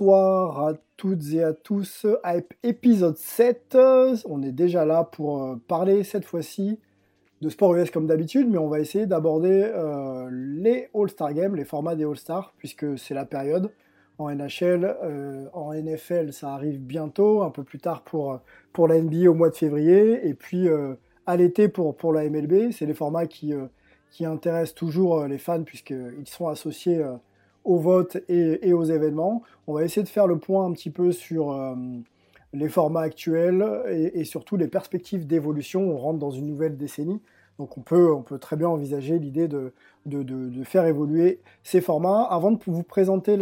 Bonsoir à toutes et à tous. Hype épisode 7. On est déjà là pour euh, parler cette fois-ci de sport US comme d'habitude, mais on va essayer d'aborder euh, les All-Star Games, les formats des All-Stars, puisque c'est la période. En NHL, euh, en NFL, ça arrive bientôt, un peu plus tard pour, pour la NBA au mois de février, et puis à l'été pour, pour la MLB. C'est les formats qui, qui intéressent toujours les fans, puisqu'ils sont associés au vote et, aux événements. On va essayer de faire le point un petit peu sur euh, les formats actuels et, surtout les perspectives d'évolution. On rentre dans une nouvelle décennie, donc on peut, très bien envisager l'idée de, faire évoluer ces formats. Avant de vous présenter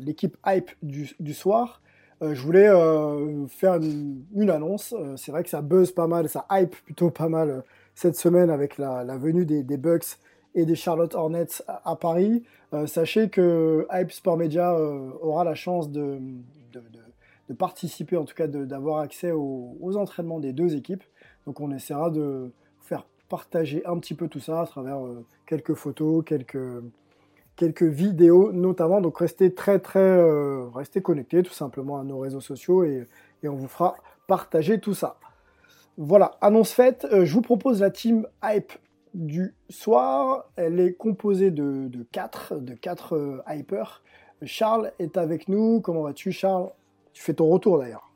l'équipe hype du, soir, euh, je voulais euh, faire une, annonce. Euh, c'est vrai que ça buzz pas mal, ça hype plutôt pas mal cette semaine avec la, la venue des, des Bucks et des Charlotte Hornets à, Paris. Euh, sachez que Hype Sport Media euh, aura la chance de, participer, en tout cas d'avoir accès aux, entraînements des deux équipes. Donc on essaiera de faire partager un petit peu tout ça à travers euh, quelques photos, quelques, vidéos notamment. Donc restez très très connectés tout simplement à nos réseaux sociaux et, on vous fera partager tout ça. Voilà, annonce faite. Je vous propose la team Hype du soir. Elle est composée de, de quatre, de quatre euh, hypers. Charles est avec nous. Comment vas-tu, Charles? Tu fais ton retour d'ailleurs.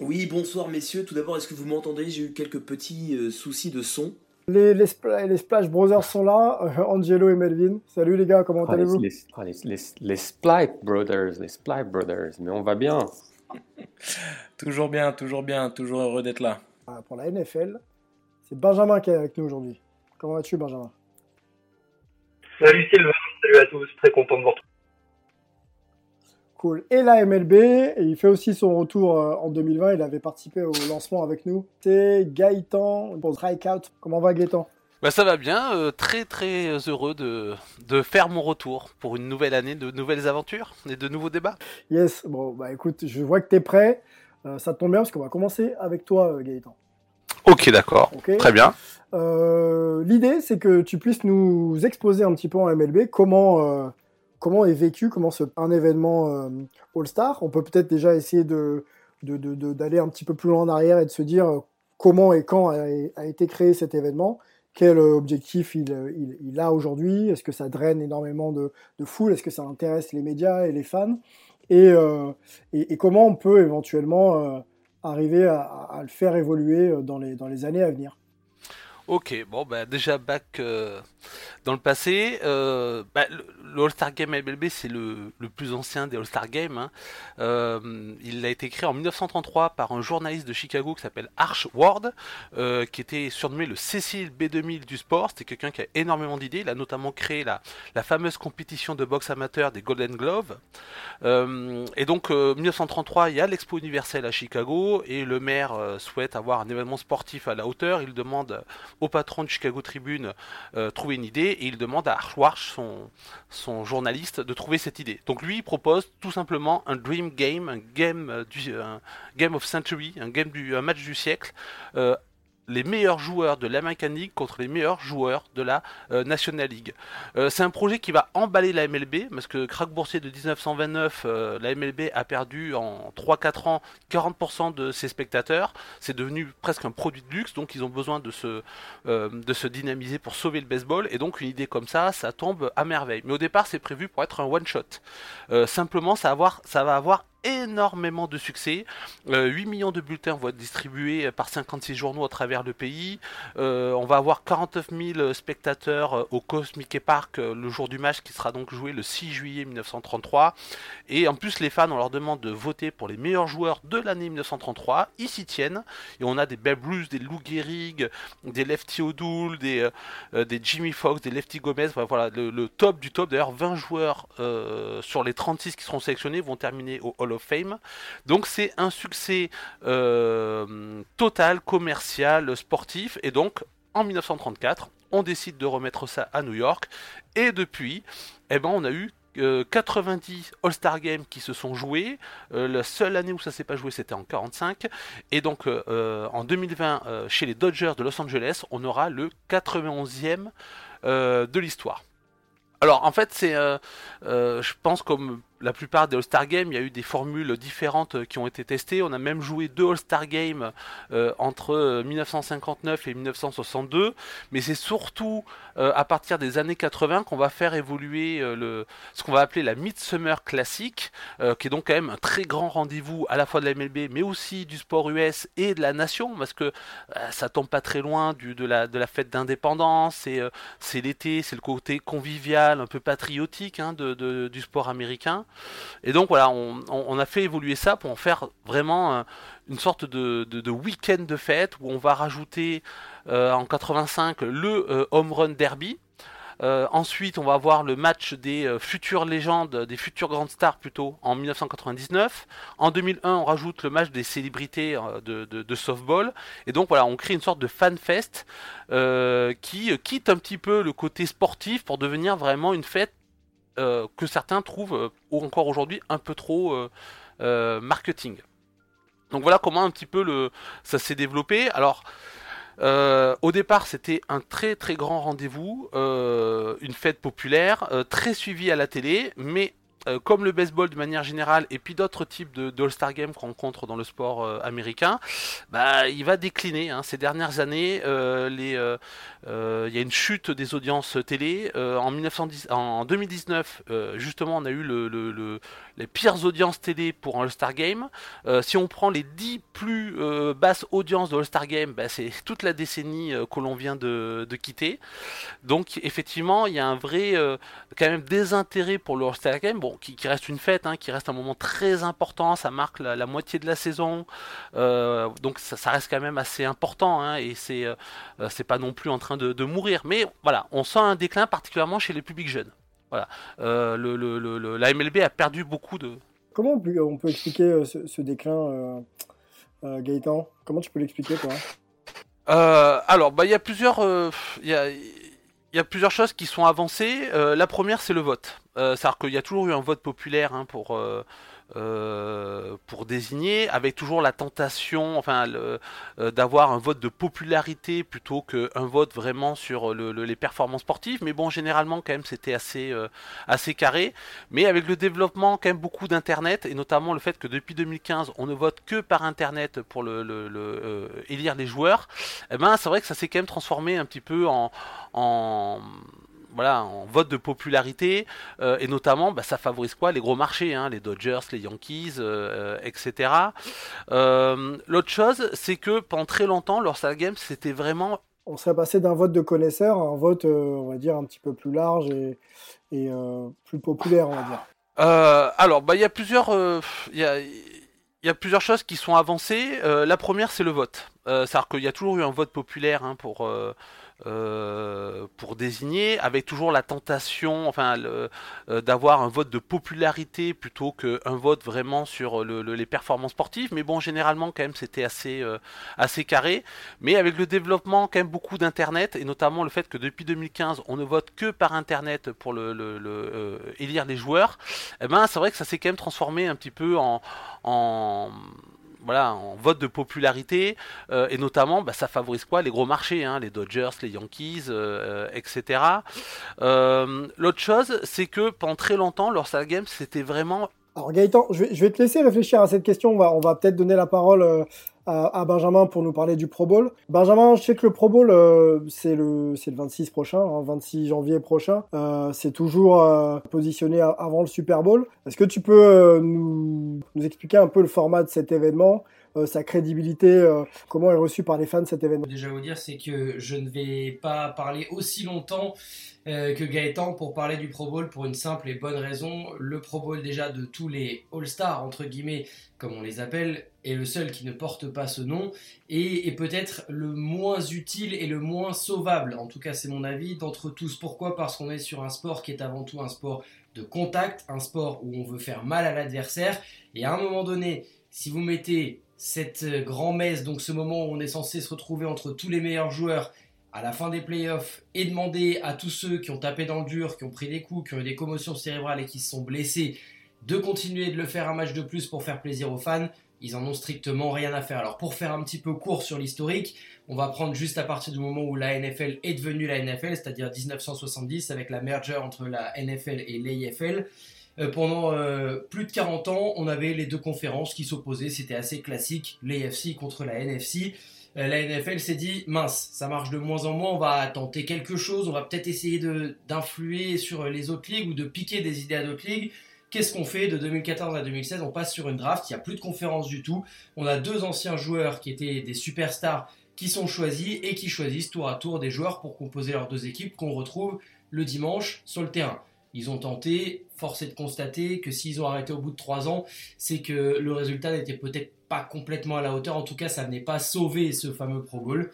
Oui, bonsoir messieurs. Tout d'abord, est-ce que vous m'entendez? J'ai eu quelques petits euh, soucis de son. Les, les, Spla- les Splash Brothers sont là. Euh, Angelo et Melvin. Salut les gars, comment Ah, les, allez-vous? les, ah, les, les, les Splight Brothers, les Splight Brothers, mais on va bien. Toujours bien, toujours bien, toujours heureux d'être là. Ah, Pour la NFL, c'est Benjamin qui est avec nous aujourd'hui. Comment vas-tu, Benjamin? Salut Sylvain, salut à tous, très content de vous retrouver. Cool. Et la MLB, et il fait aussi son retour euh, en 2020. Il avait participé au lancement avec nous. C'est Gaëtan pour Strikeout. Comment va Gaëtan? Bah ça va bien, euh, très très heureux de, de faire mon retour pour une nouvelle année, de nouvelles aventures et de nouveaux débats. Yes. Bon, bah écoute, je vois que tu es prêt. Euh, ça tombe bien parce qu'on va commencer avec toi, euh, Gaëtan. Ok d'accord, Ok. très bien. Euh, L'idée, c'est que tu puisses nous exposer un petit peu en MLB comment, euh, comment est vécu, comment se, un événement euh, All-Star. On peut peut-être déjà essayer de de- de- de- d'aller un petit peu plus loin en arrière et de se dire comment et quand a, a été créé cet événement, quel objectif il, il, il a aujourd'hui, est-ce que ça draine énormément de, de foule, est-ce que ça intéresse les médias et les fans, et, et, et comment on peut éventuellement arriver à, le faire évoluer euh, dans les, dans les années à venir. Ok, bon bah déjà back euh, dans le passé. Euh, bah, le, All-Star Game MLB c'est le, plus ancien des All-Star Games. hein. Euh, il a été créé en 1933 par un journaliste de Chicago qui s'appelle Arch Ward, euh, qui était surnommé le Cécile B2000 du sport. C'était quelqu'un qui a énormément d'idées. Il a notamment créé la, fameuse compétition de boxe amateur des Golden Gloves. Et donc, euh, 1933, il y a l'Expo universelle à Chicago et le maire souhaite avoir un événement sportif à la hauteur. Il demande au patron de Chicago Tribune trouver une idée et il demande à Archwarch, son, son journaliste, de trouver cette idée. Donc lui, propose tout simplement un dream game, un game euh, du game of century, un game du match du siècle. euh, les meilleurs joueurs de l'American League contre les meilleurs joueurs de la euh, National League. Euh, c'est un projet qui va emballer la MLB, parce que crack boursier de 1929, euh, la MLB a perdu en 3-4 ans 40% de ses spectateurs. C'est devenu presque un produit de luxe, donc ils ont besoin de se, de se dynamiser pour sauver le baseball. Et donc une idée comme ça, ça tombe à merveille. Mais au départ, c'est prévu pour être un one-shot. Simplement, ça avoir, ça va avoir énormément de succès. 8 millions de bulletins vont être distribués par 56 journaux à travers le pays. on va avoir 49 000 spectateurs au Cosmic Park le jour du match qui sera donc joué le 6 juillet 1933. Et en plus, les fans, on leur demande de voter pour les meilleurs joueurs de l'année 1933. Ils s'y tiennent. Et on a des Babe Ruth, des Lou Gehrig, des Lefty O'Doul, des, des Jimmy Fox, des Lefty Gomez. Voilà, le, top du top. D'ailleurs, 20 joueurs sur les 36 qui seront sélectionnés vont terminer au of Fame. Donc c'est un succès euh, total, commercial, sportif. Et donc en 1934, on décide de remettre ça à New York. Et depuis, eh ben, on a eu 90 euh, All-Star Games qui se sont joués. Euh, la seule année où ça s'est pas joué, c'était en 45. Et donc en 2020, chez les Dodgers de Los Angeles, on aura le 91e de l'histoire. Alors en fait, c'est, je pense comme la plupart des All-Star Games, il y a eu des formules différentes euh, qui ont été testées. On a même joué deux All-Star Games euh, entre 1959 euh, et 1962, mais c'est surtout à partir des années 80 qu'on va faire évoluer le, ce qu'on va appeler la Midsummer Classic, qui est donc quand même un très grand rendez-vous à la fois de la MLB, mais aussi du sport US et de la nation, parce que ça tombe pas très loin de, la, fête d'indépendance, c'est l'été, c'est le côté convivial, un peu patriotique hein, du sport américain. Et donc voilà, on, a fait évoluer ça pour en faire vraiment euh, une sorte de, week-end de fête où on va rajouter euh, en 85 le euh, Home Run Derby. ensuite, on va avoir le match des futures légendes, des futures grandes stars plutôt, en 1999. En 2001, on rajoute le match des célébrités de, softball. Et donc voilà, on crée une sorte de fanfest qui quitte un petit peu le côté sportif pour devenir vraiment une fête euh, que certains trouvent euh, encore aujourd'hui un peu trop euh, marketing. Donc voilà comment un petit peu le, ça s'est développé. Alors au départ, c'était un très très grand rendez-vous, une fête populaire, très suivie à la télé, mais euh, comme le baseball de manière générale et puis d'autres types de, All-Star Games qu'on rencontre dans le sport euh, américain, bah, il va décliner. Hein. Ces dernières années, euh, il y a une chute des audiences télé. en, 1910, en 2019, justement, on a eu le, les pires audiences télé pour un All-Star Game. si on prend les 10 plus basses audiences de All-Star Game, bah, c'est toute la décennie que l'on vient de, de, quitter. Donc effectivement, il y a un vrai quand même désintérêt pour le All-Star Game. Bon, qui, reste une fête, hein, qui reste un moment très important, ça marque la, moitié de la saison, euh, donc ça, reste quand même assez important, hein, et c'est euh, euh, c'est pas non plus en train de, mourir, mais voilà, on sent un déclin particulièrement chez les publics jeunes. Voilà, le, la MLB a perdu beaucoup de. Comment on peut, on peut expliquer ce, déclin, Gaëtan? Comment tu peux l'expliquer, toi? Alors, bah, il y a plusieurs, il y a, il y a plusieurs choses qui sont avancées. Euh, la première, c'est le vote. Euh, C'est-à-dire qu'il y a toujours eu un vote populaire hein, pour, euh, pour désigner, avec toujours la tentation, enfin, euh, d'avoir un vote de popularité plutôt qu'un vote vraiment sur les performances sportives. Mais bon, généralement, quand même, c'était assez, euh, assez carré. Mais avec le développement, quand même, beaucoup d'Internet, et notamment le fait que depuis 2015, on ne vote que par Internet pour le, élire les joueurs, eh ben, c'est vrai que ça s'est quand même transformé un petit peu en voilà, en vote de popularité, euh, et notamment, bah, ça favorise quoi? Les gros marchés, hein, les Dodgers, les Yankees, euh, etc. Euh, l'autre chose, c'est que pendant très longtemps, leur Star Games, c'était vraiment... On serait passé d'un vote de connaisseurs à un vote, on va dire, un petit peu plus large et, plus populaire, on va dire. alors, bah, il y a plusieurs... Il y a plusieurs choses qui sont avancées. la première, c'est le vote. C'est-à-dire qu'il y a toujours eu un vote populaire hein, pour, euh, pour désigner, avec toujours la tentation, enfin, euh, d'avoir un vote de popularité plutôt qu'un vote vraiment sur les performances sportives. Mais bon, généralement, quand même, c'était assez, euh, assez carré. Mais avec le développement, quand même, beaucoup d'Internet, et notamment le fait que depuis 2015, on ne vote que par Internet pour le, élire les joueurs, eh ben, c'est vrai que ça s'est quand même transformé un petit peu en voilà, en vote de popularité, euh, et notamment, bah, ça favorise quoi? Les gros marchés, hein, les Dodgers, les Yankees, euh, etc. Euh, l'autre chose, c'est que pendant très longtemps, leur Star Games, c'était vraiment... Alors Gaëtan, je vais, te laisser réfléchir à cette question, on va, on va peut-être donner la parole à, Benjamin pour nous parler du Pro Bowl. Benjamin, je sais que le Pro Bowl, euh, c'est le, le 26 prochain, 26 hein, janvier prochain. Euh, c'est toujours euh, positionné avant le Super Bowl. Est-ce que tu peux nous, nous, expliquer un peu le format de cet événement sa crédibilité, comment est reçu par les fans cet événement Déjà vous dire, c'est que je ne vais pas parler aussi longtemps que Gaëtan pour parler du Pro Bowl pour une simple et bonne raison. Le Pro Bowl déjà de tous les All-Stars, entre guillemets, comme on les appelle, est le seul qui ne porte pas ce nom et est peut-être le moins utile et le moins sauvable, en tout cas c'est mon avis, d'entre tous. Pourquoi? Parce qu'on est sur un sport qui est avant tout un sport de contact, un sport où on veut faire mal à l'adversaire et à un moment donné, si vous mettez cette grand-messe, donc ce moment où on est censé se retrouver entre tous les meilleurs joueurs à la fin des playoffs et demander à tous ceux qui ont tapé dans le dur, qui ont pris des coups, qui ont eu des commotions cérébrales et qui se sont blessés de continuer de le faire un match de plus pour faire plaisir aux fans, ils en ont strictement rien à faire. Alors pour faire un petit peu court sur l'historique, on va prendre juste à partir du moment où la NFL est devenue la NFL, c'est-à-dire 1970 avec la merger entre la NFL et l'AFL. Euh, pendant euh, plus de 40 ans, on avait les deux conférences qui s'opposaient, c'était assez classique, l'AFC contre la NFC. Euh, la NFL s'est dit mince, ça marche de moins en moins, on va tenter quelque chose, on va peut-être essayer d'influer sur les autres ligues ou de piquer des idées à d'autres ligues. Qu'est-ce qu'on fait de 2014 à 2016 On passe sur une draft, il n'y a plus de conférence du tout. On a deux anciens joueurs qui étaient des superstars qui sont choisis et qui choisissent tour à tour des joueurs pour composer leurs deux équipes qu'on retrouve le dimanche sur le terrain. Ils ont tenté, force est de constater que s'ils ont arrêté au bout de trois ans, c'est que le résultat n'était peut-être pas complètement à la hauteur. En tout cas, ça n'est pas sauvé ce fameux Pro Bowl.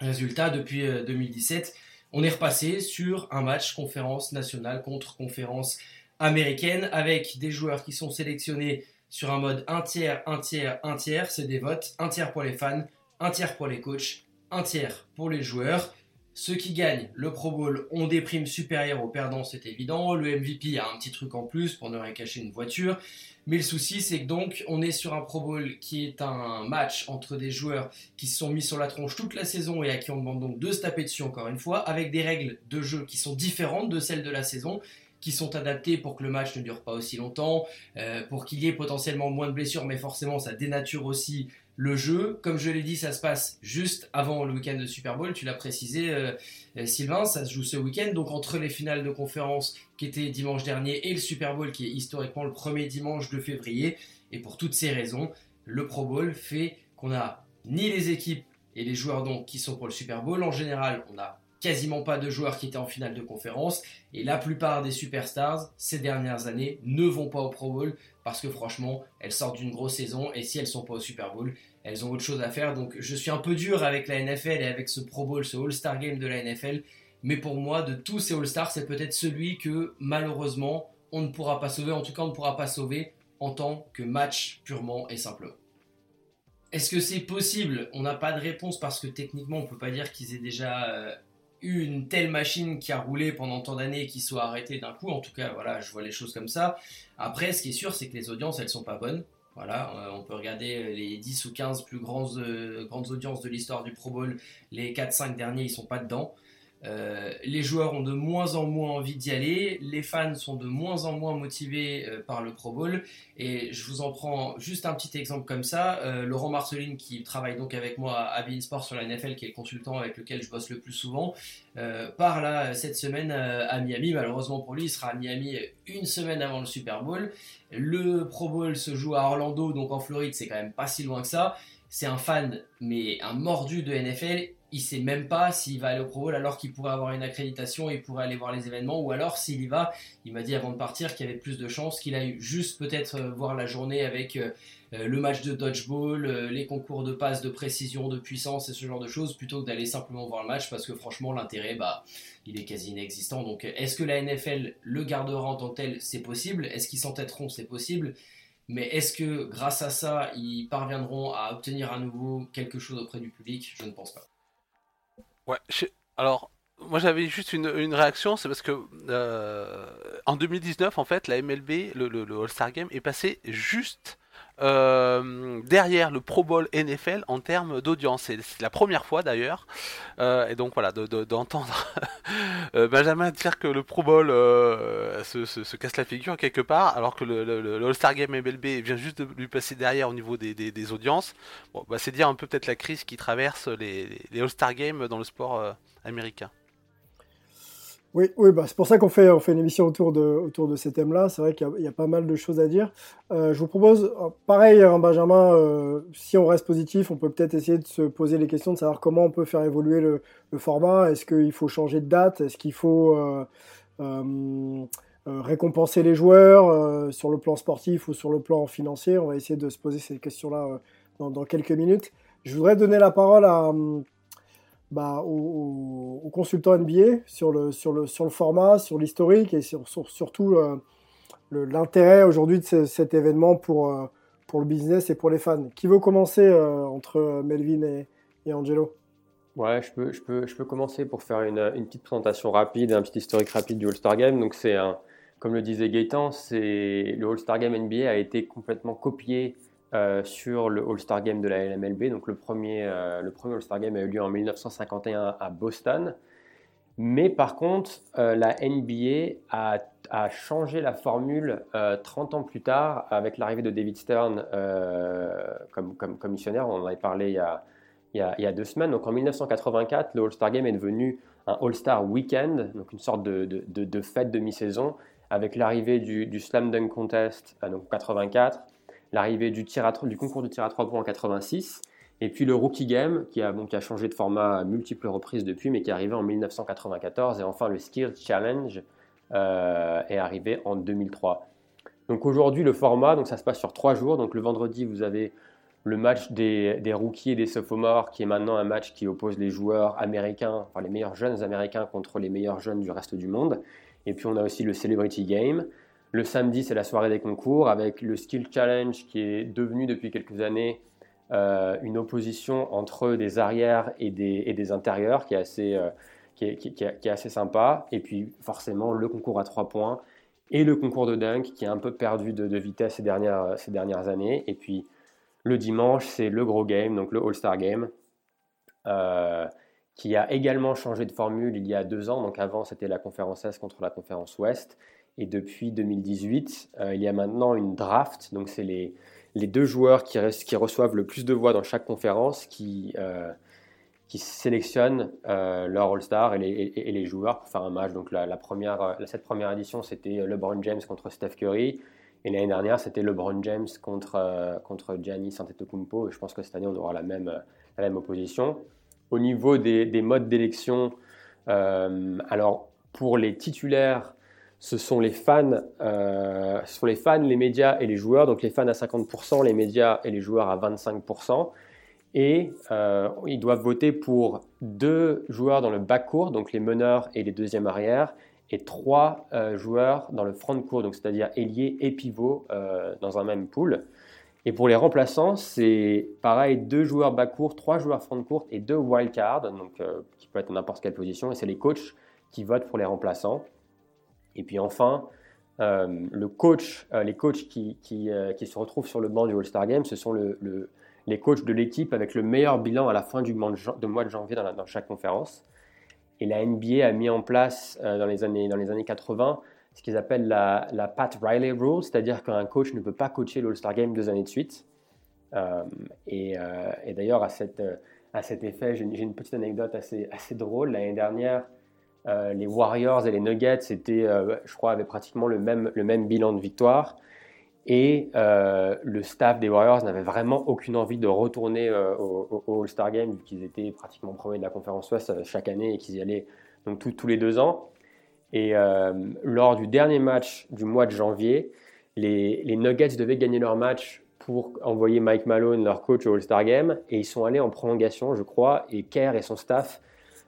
Résultat, depuis 2017, euh, on est repassé sur un match conférence nationale contre conférence américaine avec des joueurs qui sont sélectionnés sur un mode un tiers, un tiers, un tiers. C'est des votes. Un tiers pour les fans, un tiers pour les coachs, un tiers pour les joueurs. Ceux qui gagnent le Pro Bowl ont des primes supérieures aux perdants, c'est évident. Le MVP a un petit truc en plus pour ne rien cacher une voiture. Mais le souci, c'est que donc, on est sur un Pro Bowl qui est un match entre des joueurs qui se sont mis sur la tronche toute la saison et à qui on demande donc de se taper dessus encore une fois, avec des règles de jeu qui sont différentes de celles de la saison qui sont adaptés pour que le match ne dure pas aussi longtemps, euh, pour qu'il y ait potentiellement moins de blessures, mais forcément ça dénature aussi le jeu. Comme je l'ai dit, ça se passe juste avant le week-end de Super Bowl, tu l'as précisé euh, euh, Sylvain, ça se joue ce week-end, donc entre les finales de conférence qui étaient dimanche dernier et le Super Bowl qui est historiquement le premier dimanche de février, et pour toutes ces raisons, le Pro Bowl fait qu'on a ni les équipes et les joueurs donc qui sont pour le Super Bowl, en général on a quasiment pas de joueurs qui étaient en finale de conférence. Et la plupart des superstars, ces dernières années, ne vont pas au Pro Bowl parce que franchement, elles sortent d'une grosse saison et si elles sont pas au Super Bowl, elles ont autre chose à faire. Donc je suis un peu dur avec la NFL et avec ce Pro Bowl, ce All-Star Game de la NFL. Mais pour moi, de tous ces All-Stars, c'est peut-être celui que malheureusement, on ne pourra pas sauver. En tout cas, on ne pourra pas sauver en tant que match purement et simplement. Est-ce que c'est possible? On n'a pas de réponse parce que techniquement, on ne peut pas dire qu'ils aient déjà une telle machine qui a roulé pendant tant d'années et qui soit arrêtée d'un coup. En tout cas, voilà, je vois les choses comme ça. Après, ce qui est sûr, c'est que les audiences, elles sont pas bonnes. Voilà, euh, on peut regarder les 10 ou 15 plus grandes, euh, grandes audiences de l'histoire du Pro Bowl. Les 4-5 derniers, ils sont pas dedans. Euh, les joueurs ont de moins en moins envie d'y aller, les fans sont de moins en moins motivés euh, par le Pro Bowl. Et je vous en prends juste un petit exemple comme ça. Euh, Laurent Marceline, qui travaille donc avec moi à Bein Sport sur la NFL, qui est le consultant avec lequel je bosse le plus souvent, part là cette semaine à Miami. Malheureusement pour lui, il sera à Miami une semaine avant le Super Bowl. Le Pro Bowl se joue à Orlando, donc en Floride, c'est quand même pas si loin que ça. C'est un fan, mais un mordu de NFL il sait même pas s'il va aller au Pro Bowl alors qu'il pourrait avoir une accréditation et pourrait aller voir les événements ou alors s'il y va, il m'a dit avant de partir qu'il y avait plus de chances qu'il aille juste peut-être euh, voir la journée avec euh, euh, le match de dodgeball, les concours de passe, de précision, de puissance et ce genre de choses plutôt que d'aller simplement voir le match parce que franchement l'intérêt bah il est quasi inexistant. Donc est-ce que la NFL le gardera en tant que tel? C'est possible. Est-ce qu'ils s'entêteront? C'est possible. Mais est-ce que grâce à ça, ils parviendront à obtenir à nouveau quelque chose auprès du public? Je ne pense pas. Ouais, alors moi j'avais juste une, réaction, c'est parce que euh, en 2019 en fait la MLB, le, All-Star Game est passé juste euh, derrière le Pro Bowl NFL en termes d'audience. C'est la première fois d'ailleurs. Euh, et donc voilà, d'entendre euh, Benjamin dire que le Pro Bowl se, casse la figure quelque part, alors que le, All-Star Game MLB vient juste de lui passer derrière au niveau des, audiences. Bon, bah, c'est dire un peu peut-être la crise qui traverse les, les All-Star Games dans le sport américain. Oui, oui bah, c'est pour ça qu'on fait, on fait une émission autour de, autour de ces thèmes-là. C'est vrai qu'il y, a pas mal de choses à dire. Euh, je vous propose, euh, pareil, hein, Benjamin, euh, si on reste positif, on peut peut-être essayer de se poser les questions de savoir comment on peut faire évoluer le, format. Est-ce qu'il faut changer de date? Est-ce qu'il faut récompenser les joueurs sur le plan sportif ou sur le plan financier? On va essayer de se poser ces questions-là dans, dans, quelques minutes. Je voudrais donner la parole à bah, aux, consultants NBA sur le, sur, le, sur le format, sur l'historique et sur, surtout euh, l'intérêt aujourd'hui de cet événement pour, euh, pour le business et pour les fans. Qui veut commencer euh, entre Melvin et, Angelo? Ouais, je peux, je, peux, je peux commencer pour faire une, petite présentation rapide, un petit historique rapide du All-Star Game. Donc, c'est comme le disait Gaëtan, le All-Star Game NBA a été complètement copié euh, sur le All-Star Game de la LMLB. Donc le premier, euh, premier All-Star Game a eu lieu en 1951 à Boston. Mais par contre, euh, la NBA a, a, changé la formule 30 ans plus tard avec l'arrivée de David Stern comme, comme, commissionnaire. On en avait parlé il y, a, il, y a, deux semaines. Donc en 1984, le All-Star Game est devenu un All-Star Weekend, donc une sorte de, de, de, fête de mi-saison, avec l'arrivée du, du, Slam Dunk Contest, donc 84, l'arrivée du, du concours de tir à 3 points en 86, et puis le Rookie Game, qui a, changé de format à multiples reprises depuis, mais qui est arrivé en 1994, et enfin le Skill Challenge euh, est arrivé en 2003. Donc aujourd'hui, le format, donc ça se passe sur trois jours. Donc le vendredi, vous avez le match des, rookies et des sophomores, qui est maintenant un match qui oppose les joueurs américains, enfin les meilleurs jeunes américains contre les meilleurs jeunes du reste du monde. Et puis on a aussi le Celebrity Game. Le samedi, c'est la soirée des concours avec le Skill Challenge qui est devenu depuis quelques années euh, une opposition entre des arrières et des, intérieurs qui est, assez, euh, qui, est, qui, assez sympa. Et puis forcément le concours à trois points et le concours de dunk qui est un peu perdu de, vitesse ces dernières, ces dernières années. Et puis le dimanche, c'est le gros game, donc le All-Star Game. Euh, qui a également changé de formule il y a deux ans. Donc avant, c'était la conférence Est contre la conférence Ouest. Et depuis 2018, euh, il y a maintenant une draft. Donc, c'est les, les, deux joueurs qui, qui, reçoivent le plus de voix dans chaque conférence qui, euh, qui sélectionnent euh, leur All-Star et les, joueurs pour faire un match. Donc, la, première, cette première édition, c'était LeBron James contre Steph Curry. Et l'année dernière, c'était LeBron James contre, contre Giannis Antetokounmpo. Et je pense que cette année, on aura la même, la même opposition. Au niveau des modes d'élection, alors pour les titulaires, ce sont les fans, euh, ce sont les fans, les médias et les joueurs. Donc les fans à 50%, les médias et les joueurs à 25%. Et euh, ils doivent voter pour deux joueurs dans le backcourt, donc les meneurs et les deuxièmes arrières, et trois euh, joueurs dans le front court, donc c'est-à-dire ailier et pivot dans un même pool. Et pour les remplaçants, c'est pareil, deux joueurs backcourt, trois joueurs front court et deux wildcards, donc qui peut être n'importe quelle position. Et c'est les coachs qui votent pour les remplaçants. Et puis enfin, euh, euh, les coachs euh, qui, se retrouvent sur le banc du All-Star Game, ce sont le, les coachs de l'équipe avec le meilleur bilan à la fin du mois de, janvier dans, chaque conférence. Et la NBA a mis en place dans, les années, dans les années 80 ce qu'ils appellent la, Pat Riley Rule, c'est-à-dire qu'un coach ne peut pas coacher l'All-Star Game deux années de suite. et, d'ailleurs, à, cet effet, j'ai une petite anecdote assez drôle. L'année dernière, euh, les Warriors et les Nuggets c'était euh, je crois, avaient pratiquement le même, le même bilan de victoire. Et euh, le staff des Warriors n'avait vraiment aucune envie de retourner au, All-Star Game, vu qu'ils étaient pratiquement premiers de la conférence Ouest chaque année et qu'ils y allaient donc tous les deux ans. Et lors du dernier match du mois de janvier, les, Nuggets devaient gagner leur match pour envoyer Mike Malone, leur coach, au All-Star Game. Et ils sont allés en prolongation, je crois, et Kerr et son staff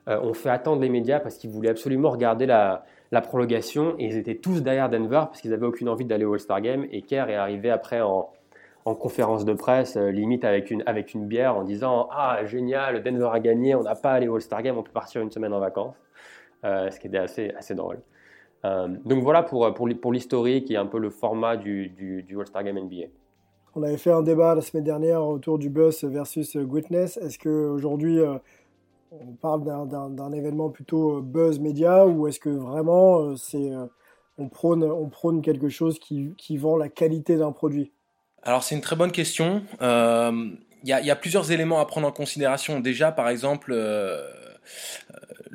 euh, ont fait attendre les médias parce qu'ils voulaient absolument regarder la, prolongation et ils étaient tous derrière Denver parce qu'ils n'avaient aucune envie d'aller au All-Star Game. Et Kerr est arrivé après en, conférence de presse, euh, limite avec une, avec une bière, en disant Ah, génial, Denver a gagné, on n'a pas allé au All-Star Game, on peut partir une semaine en vacances. Euh, ce qui était assez, assez drôle. donc voilà pour, pour, pour l'historique et un peu le format du, du, All-Star Game NBA. On avait fait un débat la semaine dernière autour du buzz versus greatness. Est-ce qu'aujourd'hui, on parle d'un événement plutôt buzz média ou est-ce que vraiment on prône, on prône quelque chose qui, vend la qualité d'un produit? Alors c'est une très bonne question. Il y, a plusieurs éléments à prendre en considération. Déjà, par exemple,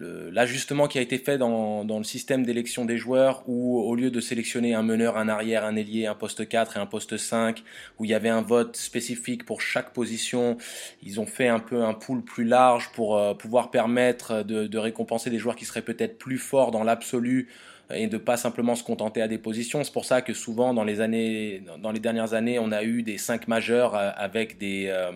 l'ajustement qui a été fait dans, le système d'élection des joueurs où au lieu de sélectionner un meneur, un arrière, un ailier, un poste 4 et un poste 5 où il y avait un vote spécifique pour chaque position, ils ont fait un peu un pool plus large pour euh, pouvoir permettre de, de récompenser des joueurs qui seraient peut-être plus forts dans l'absolu et de pas simplement se contenter à des positions. C'est pour ça que souvent dans les années, dans les dernières années, on a eu des 5 majeurs euh, avec des, euh,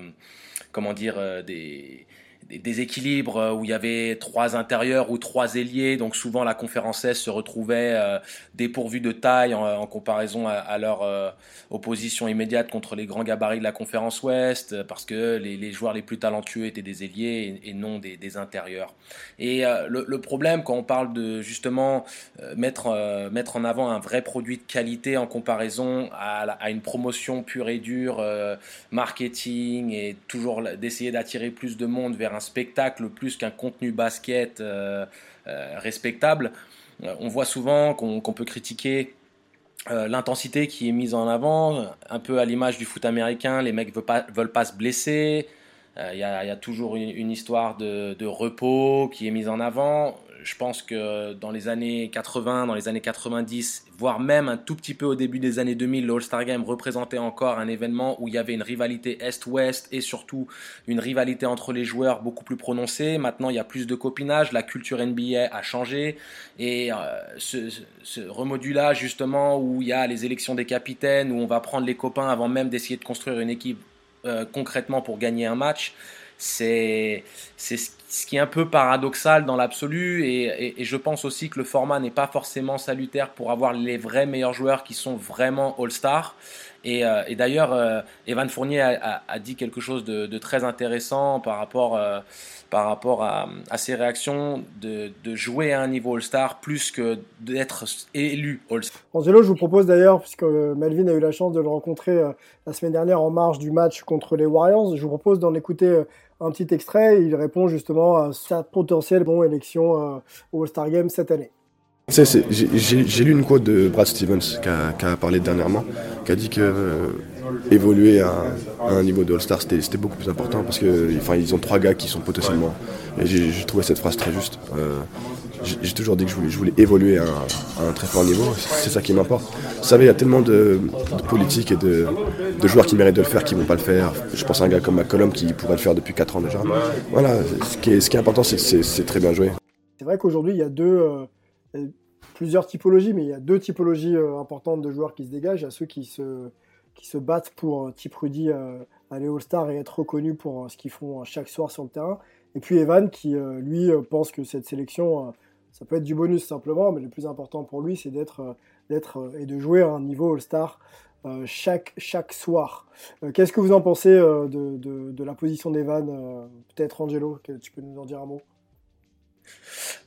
comment dire, des des déséquilibres euh, où il y avait trois intérieurs ou trois ailiers, donc souvent la conférence S se retrouvait euh, dépourvue de taille en, comparaison à, leur euh, opposition immédiate contre les grands gabarits de la conférence Ouest, parce que les, joueurs les plus talentueux étaient des ailiers et, non des, intérieurs. Et le, problème quand on parle de justement mettre, mettre en avant un vrai produit de qualité en comparaison à, à une promotion pure et dure, marketing et toujours d'essayer d'attirer plus de monde vers un spectacle plus qu'un contenu basket euh, euh, respectable. Euh, on voit souvent qu'on peut critiquer l'intensité qui est mise en avant, un peu à l'image du foot américain, les mecs veulent pas, veulent pas se blesser, il y, a toujours une, histoire de, repos qui est mise en avant je pense que dans les années 80, dans les années 90, voire même un tout petit peu au début des années 2000, le All-Star Game représentait encore un événement où il y avait une rivalité Est-Ouest et surtout une rivalité entre les joueurs beaucoup plus prononcée. Maintenant, il y a plus de copinage, la culture NBA a changé et euh, ce, ce justement où il y a les élections des capitaines, où on va prendre les copains avant même d'essayer de construire une équipe euh, concrètement pour gagner un match c'est ce qui est un peu paradoxal dans l'absolu et, je pense aussi que le format n'est pas forcément salutaire pour avoir les vrais meilleurs joueurs qui sont vraiment all-star. Et, euh, d'ailleurs, euh, Evan Fournier a, dit quelque chose de, très intéressant par rapport, euh, par rapport à, ses réactions de, jouer à un niveau All-Star plus que d'être élu All-Star. Angelo, je vous propose d'ailleurs, puisque Melvin a eu la chance de le rencontrer la semaine dernière en marge du match contre les Warriors, je vous propose d'en écouter un petit extrait. Il répond justement à sa potentielle élection au All-Star Game cette année. J'ai lu une quote de Brad Stevens qui a, parlé dernièrement, qui a dit que euh, évoluer à, un niveau de All-Star c'était beaucoup plus important parce que enfin, ont trois gars qui sont potentiellement. Et j'ai trouvé cette phrase très juste. Euh, j'ai toujours dit que je voulais, je voulais évoluer à, un très fort niveau, c'est ça qui m'importe. Vous savez, il y a tellement de, politiques et de, joueurs qui méritent de le faire qui ne vont pas le faire. Je pense à un gars comme McCollum qui pourrait le faire depuis 4 ans déjà. Voilà, ce qui est, ce qui est important, c'est que c'est très bien joué. C'est vrai qu'aujourd'hui, il y a deux. Euh, plusieurs typologies, mais il y a deux typologies euh, importantes de joueurs qui se dégagent. Il y a ceux qui se, qui se battent pour, euh, type Rudy, euh, aller All-Star et être reconnus pour ce qu'ils font chaque soir sur le terrain. Et puis Evan, qui lui pense que cette sélection, ça peut être du bonus simplement, mais le plus important pour lui, c'est d'être d'être et de jouer à un niveau All-Star chaque, chaque soir. Qu'est-ce que vous en pensez de, de, de, la position d'Evan Peut-être Angelo, tu peux nous en dire un mot?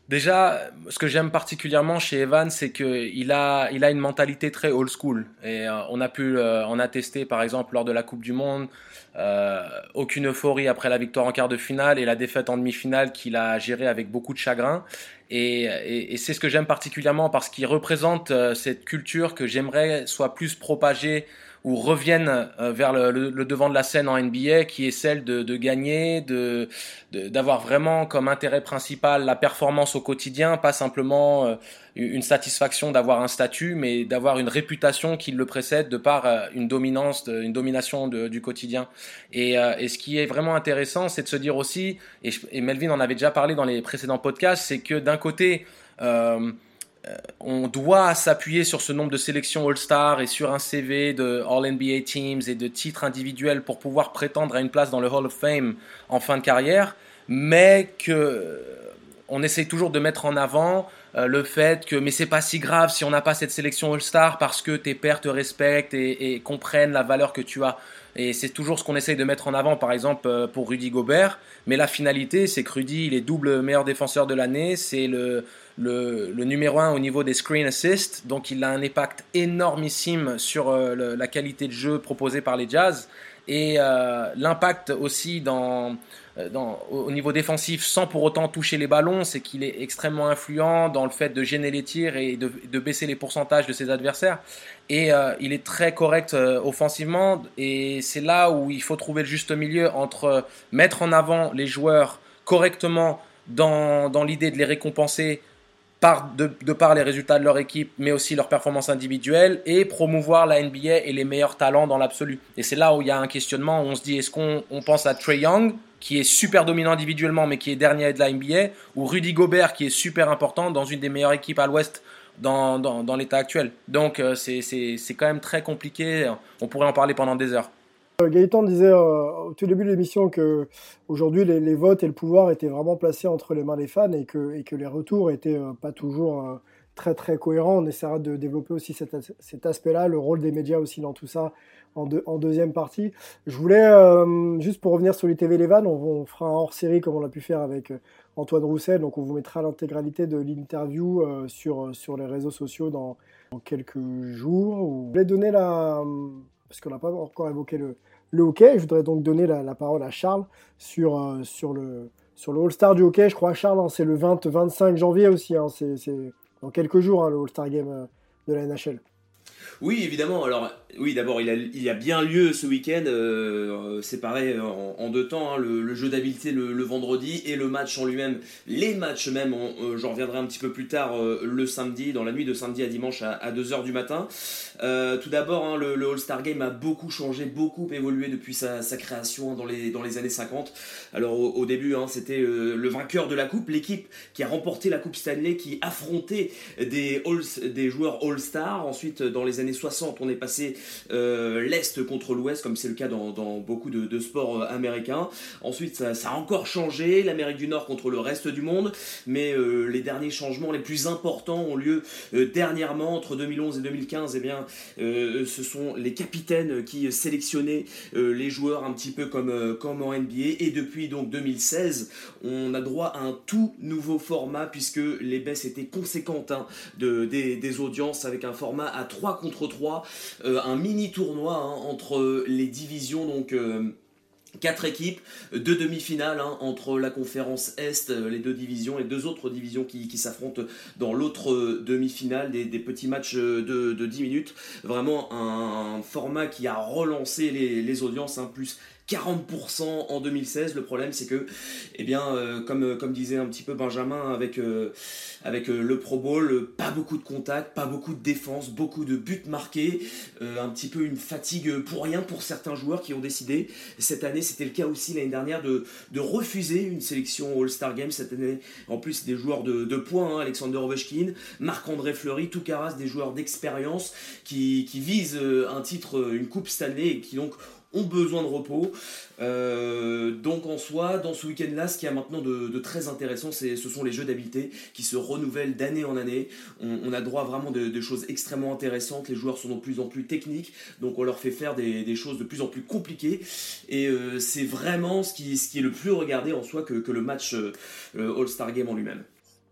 Déjà, ce que j'aime particulièrement chez Evan, c'est qu'il a, il a une mentalité très old school. Et euh, on a pu euh, en attester, par exemple, lors de la Coupe du Monde, euh, aucune euphorie après la victoire en quart de finale et la défaite en demi-finale qu'il a gérée avec beaucoup de chagrin. Et, et, et c'est ce que j'aime particulièrement parce qu'il représente cette culture que j'aimerais soit plus propagée ou reviennent euh, vers le, devant de la scène en NBA, qui est celle de, gagner, de d'avoir vraiment comme intérêt principal la performance au quotidien, pas simplement euh, une satisfaction d'avoir un statut, mais d'avoir une réputation qui le précède de par euh, une dominance, une domination du quotidien. Et, ce qui est vraiment intéressant, c'est de se dire aussi, et, Melvin en avait déjà parlé dans les précédents podcasts, c'est que d'un côté on doit s'appuyer sur ce nombre de sélections All-Star et sur un CV de All-NBA Teams et de titres individuels pour pouvoir prétendre à une place dans le Hall of Fame en fin de carrière, mais que euh, on essaye toujours de mettre en avant euh, le fait que mais c'est pas si grave si on n'a pas cette sélection All-Star parce que tes pairs te respectent et, comprennent la valeur que tu as. Et c'est toujours ce qu'on essaye de mettre en avant, par exemple, euh, pour Rudy Gobert. Mais la finalité, c'est que Rudy, il est double meilleur défenseur de l'année. C'est le, le, numéro 1 au niveau des screen assists. Donc il a un impact énormissime sur euh, la qualité de jeu proposée par les Jazz. Et euh, l'impact aussi dans, euh, au niveau défensif, sans pour autant toucher les ballons, c'est qu'il est extrêmement influent dans le fait de gêner les tirs et de, de baisser les pourcentages de ses adversaires. Et il est très correct offensivement. Et c'est là où il faut trouver le juste milieu entre mettre en avant les joueurs correctement dans, dans l'idée de les récompenser de, par les résultats de leur équipe, mais aussi leur performance individuelle, et promouvoir la NBA et les meilleurs talents dans l'absolu. Et c'est là où il y a un questionnement, on se dit, est-ce qu'on on pense à Trey Young, qui est super dominant individuellement, mais qui est dernier de la NBA, ou Rudy Gobert, qui est super important dans une des meilleures équipes à l'Ouest dans, dans, dans l'état actuel? Donc euh, c'est quand même très compliqué, on pourrait en parler pendant des heures. Euh, Gaëtan disait euh, au tout début de l'émission que aujourd'hui les, votes et le pouvoir étaient vraiment placés entre les mains des fans et que, les retours étaient euh, pas toujours très très cohérents. On essaiera de développer aussi cet, aspect-là, le rôle des médias aussi dans tout ça en, deuxième partie. Je voulais juste pour revenir sur l'ITV Les Vannes, on, fera un hors-série comme on l'a pu faire avec Antoine Roussel, donc on vous mettra l'intégralité de l'interview sur, les réseaux sociaux dans quelques jours. Je voulais donner la parce qu'on n'a pas encore évoqué le, hockey. Je voudrais donc donner la, parole à Charles sur, euh, sur le All-Star du hockey. Je crois, Charles, hein, c'est le 20-25 janvier aussi. Hein, c'est dans quelques jours, hein, le All-Star Game euh, de la NHL. Oui, évidemment. Alors, oui, d'abord, il, y a bien lieu ce week-end, euh, séparé en, deux temps, hein, le, jeu d'habileté le, vendredi et le match en lui-même, les matchs même, euh, j'en reviendrai un petit peu plus tard, euh, le samedi, dans la nuit de samedi à dimanche à, 2h du matin. tout d'abord, hein, le, All-Star Game a beaucoup changé, beaucoup évolué depuis sa, création dans, les, dans les années 50. Alors, au, début, hein, c'était le vainqueur de la Coupe, l'équipe qui a remporté la Coupe Stanley, qui affrontait des, des joueurs All-Star. Ensuite, dans les années 60, on est passé euh, l'Est contre l'Ouest, comme c'est le cas dans, beaucoup de, sports euh, américains. Ensuite, ça, a encore changé, l'Amérique du Nord contre le reste du monde, mais euh, les derniers changements les plus importants ont lieu dernièrement, entre 2011 et 2015. Eh bien, ce sont les capitaines qui sélectionnaient les joueurs un petit peu comme, comme en NBA. Et depuis donc 2016, on a droit à un tout nouveau format, puisque les baisses étaient conséquentes hein, de, des, des audiences avec un format à 3 contre 3, un mini tournoi hein, entre les divisions donc euh, quatre équipes, deux demi-finales hein, entre la conférence Est, euh, les deux divisions, et deux autres divisions qui, s'affrontent dans l'autre euh, demi-finale, des, petits matchs de, 10 minutes. Vraiment un, format qui a relancé les, audiences, hein, plus 40% en 2016. Le problème, c'est que, eh bien, euh, comme, euh, comme disait un petit peu Benjamin avec, euh, le Pro Bowl, pas beaucoup de contacts, pas beaucoup de défense, beaucoup de buts marqués, un petit peu une fatigue pour rien pour certains joueurs qui ont décidé cette année, c'était le cas aussi l'année dernière, de, refuser une sélection All-Star Games cette année. En plus, des joueurs de, points, hein, Alexander Ovechkin, Marc-André Fleury, Toucaras, des joueurs d'expérience qui, qui visent un titre, une Coupe Stanley et qui donc ont besoin de repos. Euh, donc en soi, dans ce week-end-là, ce qui a maintenant de, très intéressant, ce sont les jeux d'habileté qui se renouvellent d'année en année. On, a droit vraiment de, choses extrêmement intéressantes. Les joueurs sont de plus en plus techniques, donc on leur fait faire des, choses de plus en plus compliquées. Et euh, c'est vraiment ce qui, est le plus regardé en soi que, que le match euh, All-Star Game en lui-même.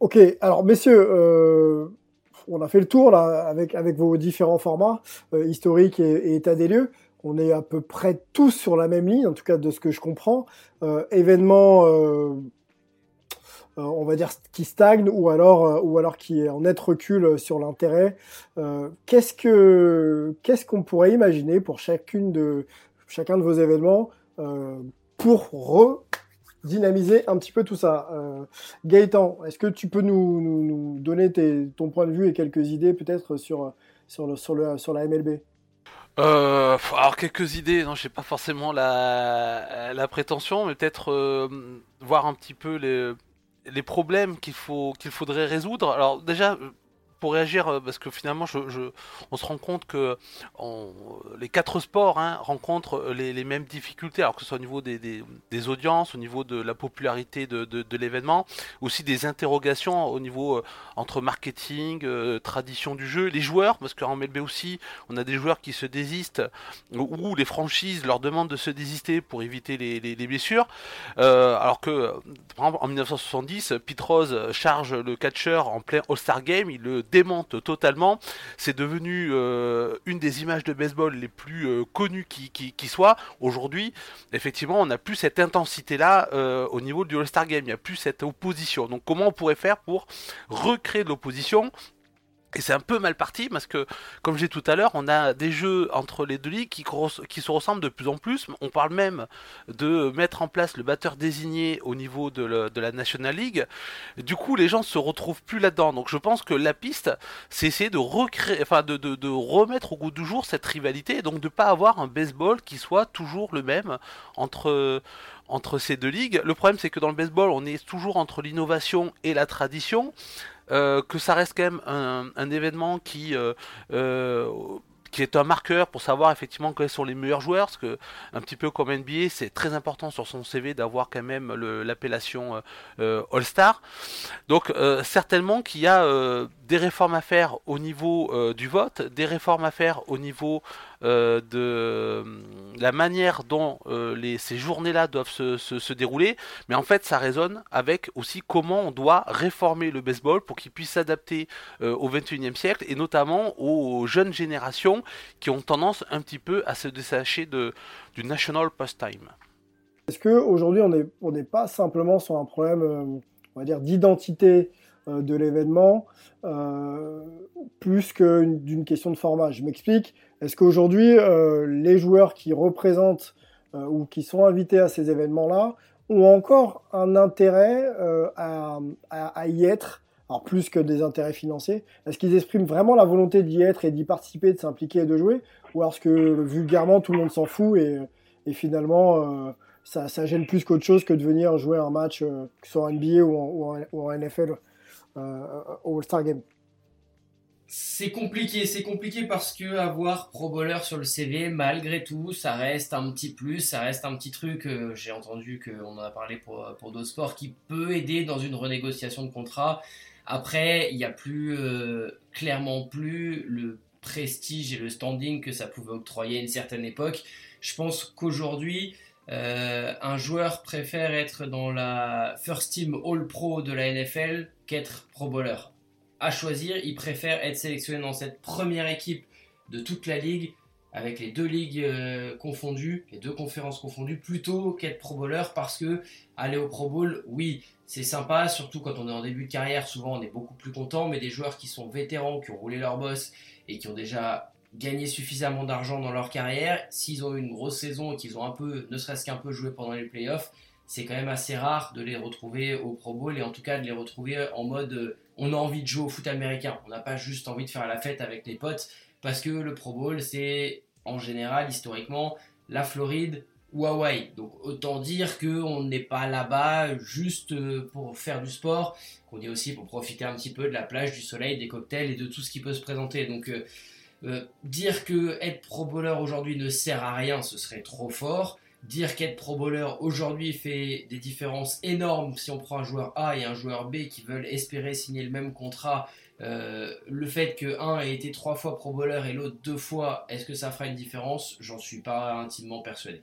Ok, alors messieurs, on a fait le tour là avec, avec vos différents formats historiques et, et état des lieux on est à peu près tous sur la même ligne, en tout cas de ce que je comprends. Euh, événement, euh, euh, on va dire, qui stagne ou alors, ou alors qui est en net recul sur l'intérêt. qu'est-ce que qu'est-ce qu'on pourrait imaginer pour chacune de chacun de vos événements pour redynamiser un petit peu tout ça? Gaëtan, est-ce que tu peux nous, donner ton point de vue et quelques idées peut-être sur, sur, sur, sur la MLB euh, alors quelques idées, non, j'ai pas forcément la, la prétention, mais peut-être euh, voir un petit peu les, les problèmes qu'il faut qu'il faudrait résoudre. Alors déjà, pour réagir, euh, parce que finalement, je, on se rend compte que les quatre sports hein, rencontrent les, mêmes difficultés, alors que ce soit au niveau des, audiences, au niveau de la popularité de, l'événement, aussi des interrogations au niveau euh, entre marketing, euh, tradition du jeu, les joueurs, parce qu'en MLB aussi, on a des joueurs qui se désistent, ou, les franchises leur demandent de se désister pour éviter les, les, les blessures, alors que, par exemple, en 1970, Pete Rose charge le catcheur en plein All-Star Game, il le démonte totalement, c'est devenu euh, une des images de baseball les plus euh, connues qui, qui, qui soit. Aujourd'hui, effectivement, on n'a plus cette intensité-là euh, au niveau du All-Star Game, il n'y a plus cette opposition. Donc comment on pourrait faire pour recréer de l'opposition et c'est un peu mal parti parce que, comme j'ai tout à l'heure, on a des jeux entre les deux ligues qui, se ressemblent de plus en plus. On parle même de mettre en place le batteur désigné au niveau de, la National League. Du coup, les gens se retrouvent plus là-dedans. Donc, je pense que la piste, c'est essayer de remettre au goût du jour cette rivalité et donc de pas avoir un baseball qui soit toujours le même entre ces deux ligues. Le problème, c'est que dans le baseball, on est toujours entre l'innovation et la tradition. Euh, que ça reste quand même un, événement qui euh, euh, qui est un marqueur pour savoir effectivement quels sont les meilleurs joueurs, parce que un petit peu comme NBA, c'est très important sur son CV d'avoir quand même l'appellation All-Star. Donc certainement qu'il y a des réformes à faire au niveau du vote, des réformes à faire au niveau de la manière dont les, ces journées-là doivent se, dérouler, mais en fait ça résonne avec aussi comment on doit réformer le baseball pour qu'il puisse s'adapter au 21e siècle et notamment aux jeunes générations qui ont tendance un petit peu à se détacher du national pastime. Est-ce qu'aujourd'hui on n'est pas simplement sur un problème, euh, on va dire, d'identité euh, de l'événement, euh, plus que d'une question de format. Je m'explique. Est-ce qu'aujourd'hui euh, les joueurs qui représentent euh, ou qui sont invités à ces événements-là ont encore un intérêt à, y être? Alors plus que des intérêts financiers. Est-ce qu'ils expriment vraiment la volonté d'y être et d'y participer, de s'impliquer et de jouer? Ou est-ce que vulgairement tout le monde s'en fout et, finalement euh, ça, gêne plus qu'autre chose que de venir jouer un match, euh, que ce soit en NBA ou en, ou en, NFL euh, au All-Star Game c'est compliqué, c'est compliqué parce que avoir pro bowler sur le CV, malgré tout, ça reste un petit plus, ça reste un petit truc. Euh, J'ai entendu qu'on en a parlé pour, pour d'autres sports qui peut aider dans une renégociation de contrat. Après, il n'y a plus, euh, clairement plus le prestige et le standing que ça pouvait octroyer à une certaine époque. Je pense qu'aujourd'hui, euh, un joueur préfère être dans la First Team All Pro de la NFL qu'être pro bowler. À choisir, il préfère être sélectionné dans cette première équipe de toute la ligue, avec les deux ligues euh, confondues, les deux conférences confondues, plutôt qu'être pro bowler parce que aller au Pro Bowl, oui, c'est sympa, surtout quand on est en début de carrière, souvent on est beaucoup plus content, mais des joueurs qui sont vétérans, qui ont roulé leur boss et qui ont déjà gagné suffisamment d'argent dans leur carrière, s'ils ont eu une grosse saison et qu'ils ont un peu, ne serait-ce qu'un peu joué pendant les playoffs, c'est quand même assez rare de les retrouver au Pro Bowl et en tout cas de les retrouver en mode euh, on a envie de jouer au foot américain. On n'a pas juste envie de faire la fête avec les potes parce que le Pro Bowl c'est en général historiquement la Floride ou Hawaï. Donc autant dire qu'on n'est pas là-bas juste euh, pour faire du sport, qu'on est aussi pour profiter un petit peu de la plage, du soleil, des cocktails et de tout ce qui peut se présenter. Donc euh, dire que être pro bowler aujourd'hui ne sert à rien, ce serait trop fort dire qu'être pro bowler aujourd'hui fait des différences énormes si on prend un joueur A et un joueur B qui veulent espérer signer le même contrat. Euh, le fait que un ait été trois fois pro bowler et l'autre deux fois, est-ce que ça fera une différence? J'en suis pas intimement persuadé.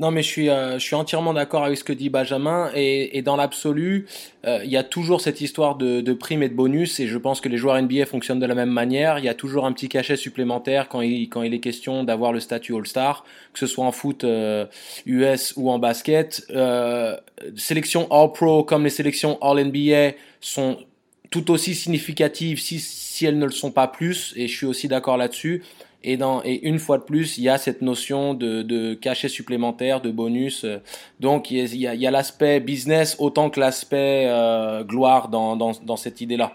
Non, mais je suis, euh, je suis entièrement d'accord avec ce que dit Benjamin. Et, et dans l'absolu, euh, il y a toujours cette histoire de, de primes et de bonus. Et je pense que les joueurs NBA fonctionnent de la même manière. Il y a toujours un petit cachet supplémentaire quand il, quand il est question d'avoir le statut All-Star, que ce soit en foot euh, US ou en basket. Euh, sélections All-Pro comme les sélections All-NBA sont tout aussi significatives si, si elles ne le sont pas plus. Et je suis aussi d'accord là-dessus. Et, une fois de plus, il y a cette notion de, cachet supplémentaire, de bonus. Donc il y a, l'aspect business autant que l'aspect euh, gloire dans, cette idée-là.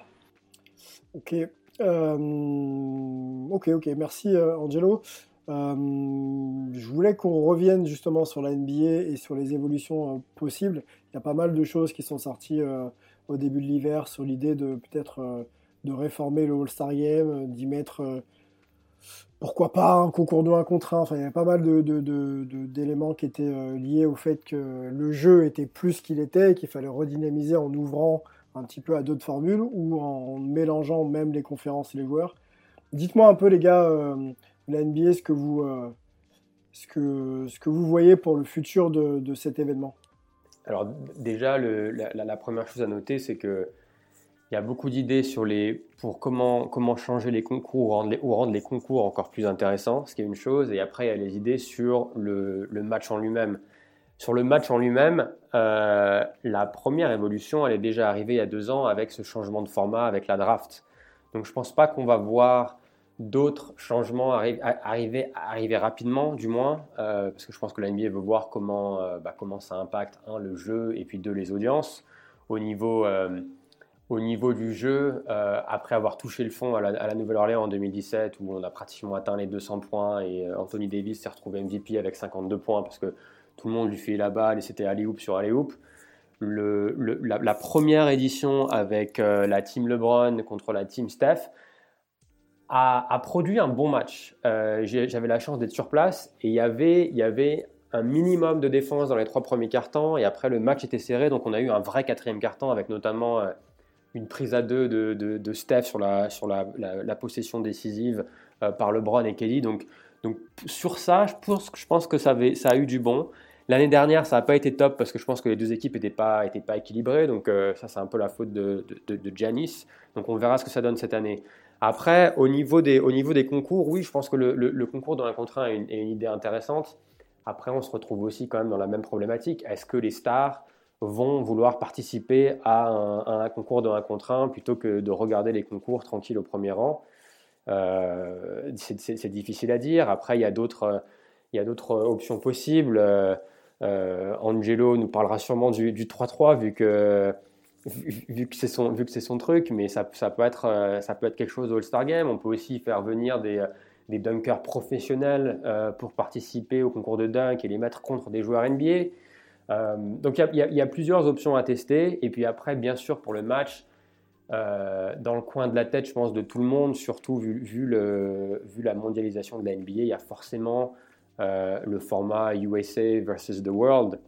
Ok. Euh, ok, ok. Merci euh, Angelo. Je voulais qu'on revienne justement sur la NBA et sur les évolutions possibles. Il y a pas mal de choses qui sont sorties au début de l'hiver sur l'idée de peut-être de réformer le All-Star Game, d'y mettre pourquoi pas un concours de 1 contre 1. Enfin, il y avait pas mal d'éléments qui étaient liés au fait que le jeu était plus qu'il était et qu'il fallait redynamiser en ouvrant un petit peu à d'autres formules ou en mélangeant même les conférences et les joueurs. Dites-moi un peu, les gars, euh, la NBA, ce que, vous, euh, ce, que, vous voyez pour le futur de, cet événement. Alors déjà, la, première chose à noter, c'est que il y a beaucoup d'idées sur les pour comment comment changer les concours ou rendre les, ou rendre les concours encore plus intéressants, ce qui est une chose. Et après, il y a les idées sur le, le match en lui-même. Sur le match en lui-même, euh, la première évolution, elle est déjà arrivée il y a deux ans avec ce changement de format, avec la draft. Donc je ne pense pas qu'on va voir d'autres changements arriver, arriver, rapidement, du moins, euh, parce que je pense que la NBA veut voir comment, euh, bah, comment ça impacte, un, le jeu, et puis deux, les audiences. Au niveau, au niveau du jeu, après avoir touché le fond à la, Nouvelle-Orléans en 2017, où on a pratiquement atteint les 200 points, et Anthony Davis s'est retrouvé MVP avec 52 points, parce que tout le monde lui fait la balle et c'était alley-oop sur alley-oop. Le, la, première édition avec euh, la team LeBron contre la team Steph a, produit un bon match. Euh, j'avais la chance d'être sur place et il y avait, il y avait un minimum de défense dans les trois premiers quarts-temps et après le match était serré donc on a eu un vrai quatrième quart-temps avec notamment euh, une prise à deux de, de, Steph sur la, sur la, la possession décisive par LeBron et Kelly. Donc, donc sur ça, je pense, je pense que ça, avait, ça a eu du bon. L'année dernière, ça n'a pas été top parce que je pense que les deux équipes n'étaient pas, étaient pas équilibrées. Donc euh, ça, c'est un peu la faute de, de, Giannis. Donc on verra ce que ça donne cette année. Après, au niveau des, au niveau des concours, oui, je pense que le, le, concours dans un contre 1 est une, idée intéressante. Après, on se retrouve aussi quand même dans la même problématique. Est-ce que les stars vont vouloir participer à un, concours de 1 contre 1 plutôt que de regarder les concours tranquilles au premier rang euh, C'est difficile à dire. Après, il y a d'autres options possibles. Euh, Angelo nous parlera sûrement du 3-3 vu que vu, que c'est son vu que c'est son truc, mais ça, ça, peut être euh, ça peut être quelque chose au All-Star Game. On peut aussi faire venir des, des dunkers professionnels euh, pour participer au concours de dunk et les mettre contre des joueurs NBA. Donc il y, y, a plusieurs options à tester. Et puis après, bien sûr, pour le match, dans le coin de la tête, je pense, de tout le monde, surtout vu, vu, le, vu la mondialisation de la NBA, il y a forcément euh, le format USA versus the World,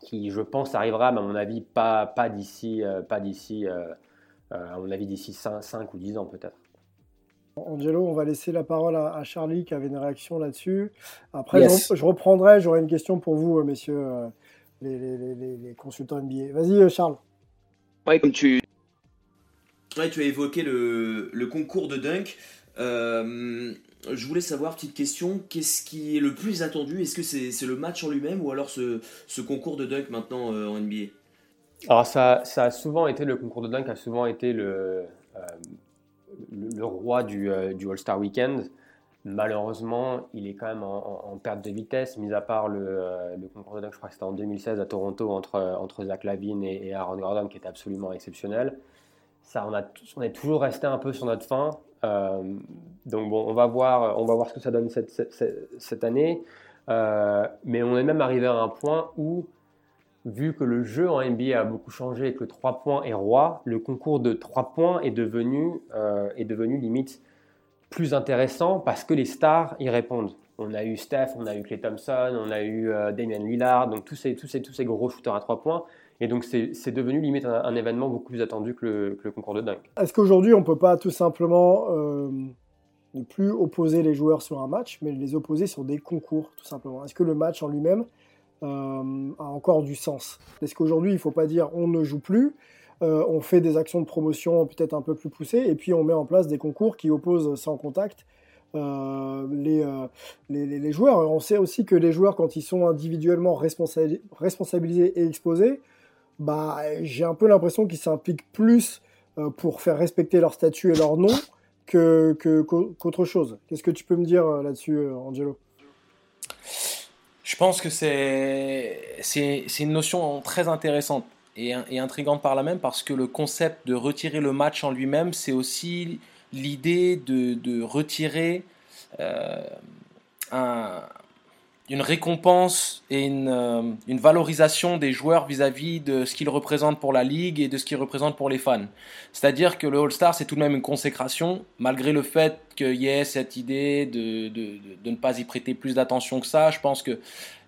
qui je pense arrivera, mais à mon avis, pas, pas d'ici, euh, pas d'ici, euh, à mon avis, d'ici 5, ou 10 ans peut-être. Angelo, on va laisser la parole à, Charlie qui avait une réaction là-dessus. Après, je, reprendrai, j'aurai une question pour vous, messieurs, les, consultants NBA. Vas-y, Charles. Ouais, comme tu, ouais, tu as évoqué le, le concours de dunk. Euh, je voulais savoir, petite question, qu'est-ce qui est le plus attendu? Est-ce que c'est le match en lui-même ou alors ce, ce, concours de dunk maintenant euh, en NBA Alors ça, ça, a souvent été, le concours de dunk a souvent été le, euh, le, roi du, du All-Star Weekend. Malheureusement, il est quand même en, perte de vitesse, mis à part le, le, concours de dunk, je crois que c'était en 2016 à Toronto entre, entre Zach Lavine et, Aaron Gordon, qui était absolument exceptionnel. Ça, on, a, on est toujours resté un peu sur notre fin. Euh, donc bon, on va voir, on va voir ce que ça donne cette, cette, année. Euh, mais on est même arrivé à un point où, vu que le jeu en NBA a beaucoup changé et que le 3 points est roi, le concours de 3 points est devenu, euh, est devenu limite plus intéressant parce que les stars y répondent. On a eu Steph, on a eu Clay Thompson, on a eu Damien Lillard, donc tous ces, tous, ces, tous ces gros shooters à 3 points. Et donc, c'est devenu limite un, événement beaucoup plus attendu que le, concours de dunk. Est-ce qu'aujourd'hui, on ne peut pas tout simplement euh, ne plus opposer les joueurs sur un match, mais les opposer sur des concours, tout simplement? Est-ce que le match en lui-même euh, a encore du sens? Est-ce qu'aujourd'hui, il ne faut pas dire on ne joue plus euh, on fait des actions de promotion peut-être un peu plus poussées, et puis on met en place des concours qui opposent sans contact les, les, les, joueurs. On sait aussi que les joueurs, quand ils sont individuellement responsabilisés et exposés, bah, j'ai un peu l'impression qu'ils s'impliquent plus euh, pour faire respecter leur statut et leur nom qu'autre chose. Qu'est-ce que tu peux me dire euh, là-dessus, euh, Angelo? Je pense que c'est, une notion très intéressante et, intrigante par la même parce que le concept de retirer le match en lui-même, c'est aussi l'idée de, de retirer un, une récompense et une, euh, une valorisation des joueurs vis-à-vis de ce qu'ils représentent pour la ligue et de ce qu'ils représentent pour les fans. C'est-à-dire que le All-Star, c'est tout de même une consécration, malgré le fait qu'il y ait cette idée de, de, de, ne pas y prêter plus d'attention que ça. Je pense qu'il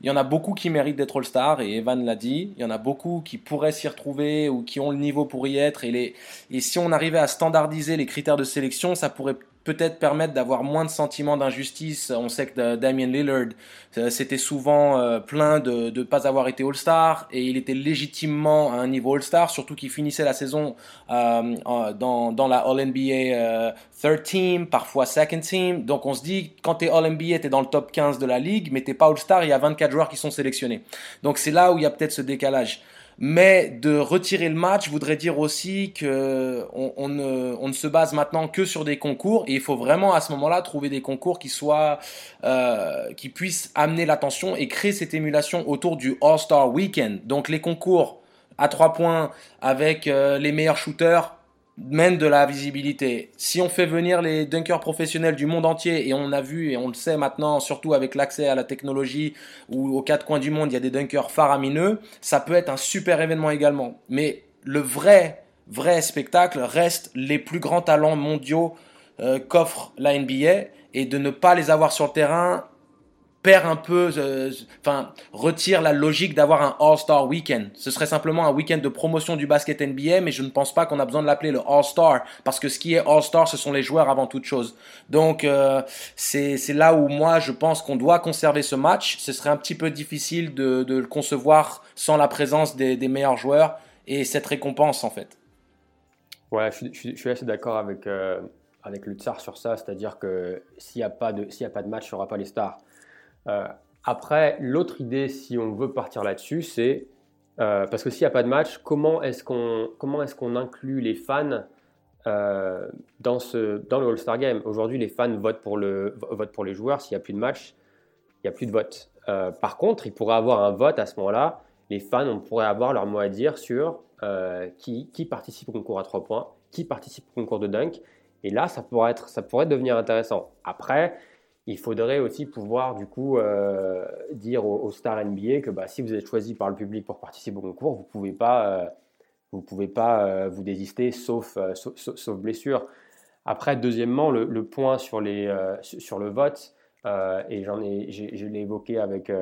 y en a beaucoup qui méritent d'être All-Star, et Evan l'a dit. Il y en a beaucoup qui pourraient s'y retrouver ou qui ont le niveau pour y être. Et, les, et si on arrivait à standardiser les critères de sélection, ça pourrait peut-être permettre d'avoir moins de sentiments d'injustice. On sait que Damien Lillard, euh, c'était souvent euh, plein de ne pas avoir été All-Star et il était légitimement à un niveau All-Star, surtout qu'il finissait la saison euh, dans, dans la All-NBA third team, parfois second team. Donc on se dit, quand tu es All-NBA, tu es dans le top 15 de la ligue, mais t'es pas All-Star, il y a 24 joueurs qui sont sélectionnés. Donc c'est là où il y a peut-être ce décalage. Mais de retirer le match voudrait dire aussi que on, ne, on, ne, se base maintenant que sur des concours et il faut vraiment à ce moment-là trouver des concours qui soient euh, qui puissent amener l'attention et créer cette émulation autour du All-Star Weekend. Donc les concours à trois points avec euh, les meilleurs shooters mène de la visibilité. Si on fait venir les dunkers professionnels du monde entier, et on a vu, et on le sait maintenant, surtout avec l'accès à la technologie, où aux quatre coins du monde, il y a des dunkers faramineux, ça peut être un super événement également. Mais le vrai, vrai spectacle reste les plus grands talents mondiaux euh, qu'offre la NBA, et de ne pas les avoir sur le terrain perd un peu, euh, enfin, retire la logique d'avoir un All-Star Weekend. Ce serait simplement un week-end de promotion du basket NBA, mais je ne pense pas qu'on a besoin de l'appeler le All-Star, parce que ce qui est All-Star, ce sont les joueurs avant toute chose. Donc, euh, c'est là où moi, je pense qu'on doit conserver ce match. Ce serait un petit peu difficile de, le concevoir sans la présence des, meilleurs joueurs et cette récompense, en fait. Ouais, je suis assez d'accord avec, euh, avec le Tsar sur ça, c'est-à-dire que s'il n'y a, pas de, a pas de match, il n'y aura pas les stars. Euh, après, l'autre idée, si on veut partir là-dessus, c'est euh, parce que s'il n'y a pas de match, comment est-ce qu'on comment est-ce qu'on inclut les fans euh, dans le All-Star Game? Aujourd'hui, les fans votent pour les joueurs. S'il n'y a plus de match, il n'y a plus de vote. par contre, il pourrait avoir un vote à ce moment-là. Les fans, on pourrait avoir leur mot à dire sur qui, participe au concours à trois points, qui participe au concours de dunk. Et là, ça pourrait, être, ça pourrait devenir intéressant. Après, il faudrait aussi pouvoir du coup euh, dire aux, stars NBA que bah, si vous êtes choisi par le public pour participer au concours, vous pouvez pas, euh, vous pouvez pas euh, vous désister sauf, sauf, blessure. Après, deuxièmement, le, point sur, les, sur le vote, et j'en ai, je l'ai évoqué avec,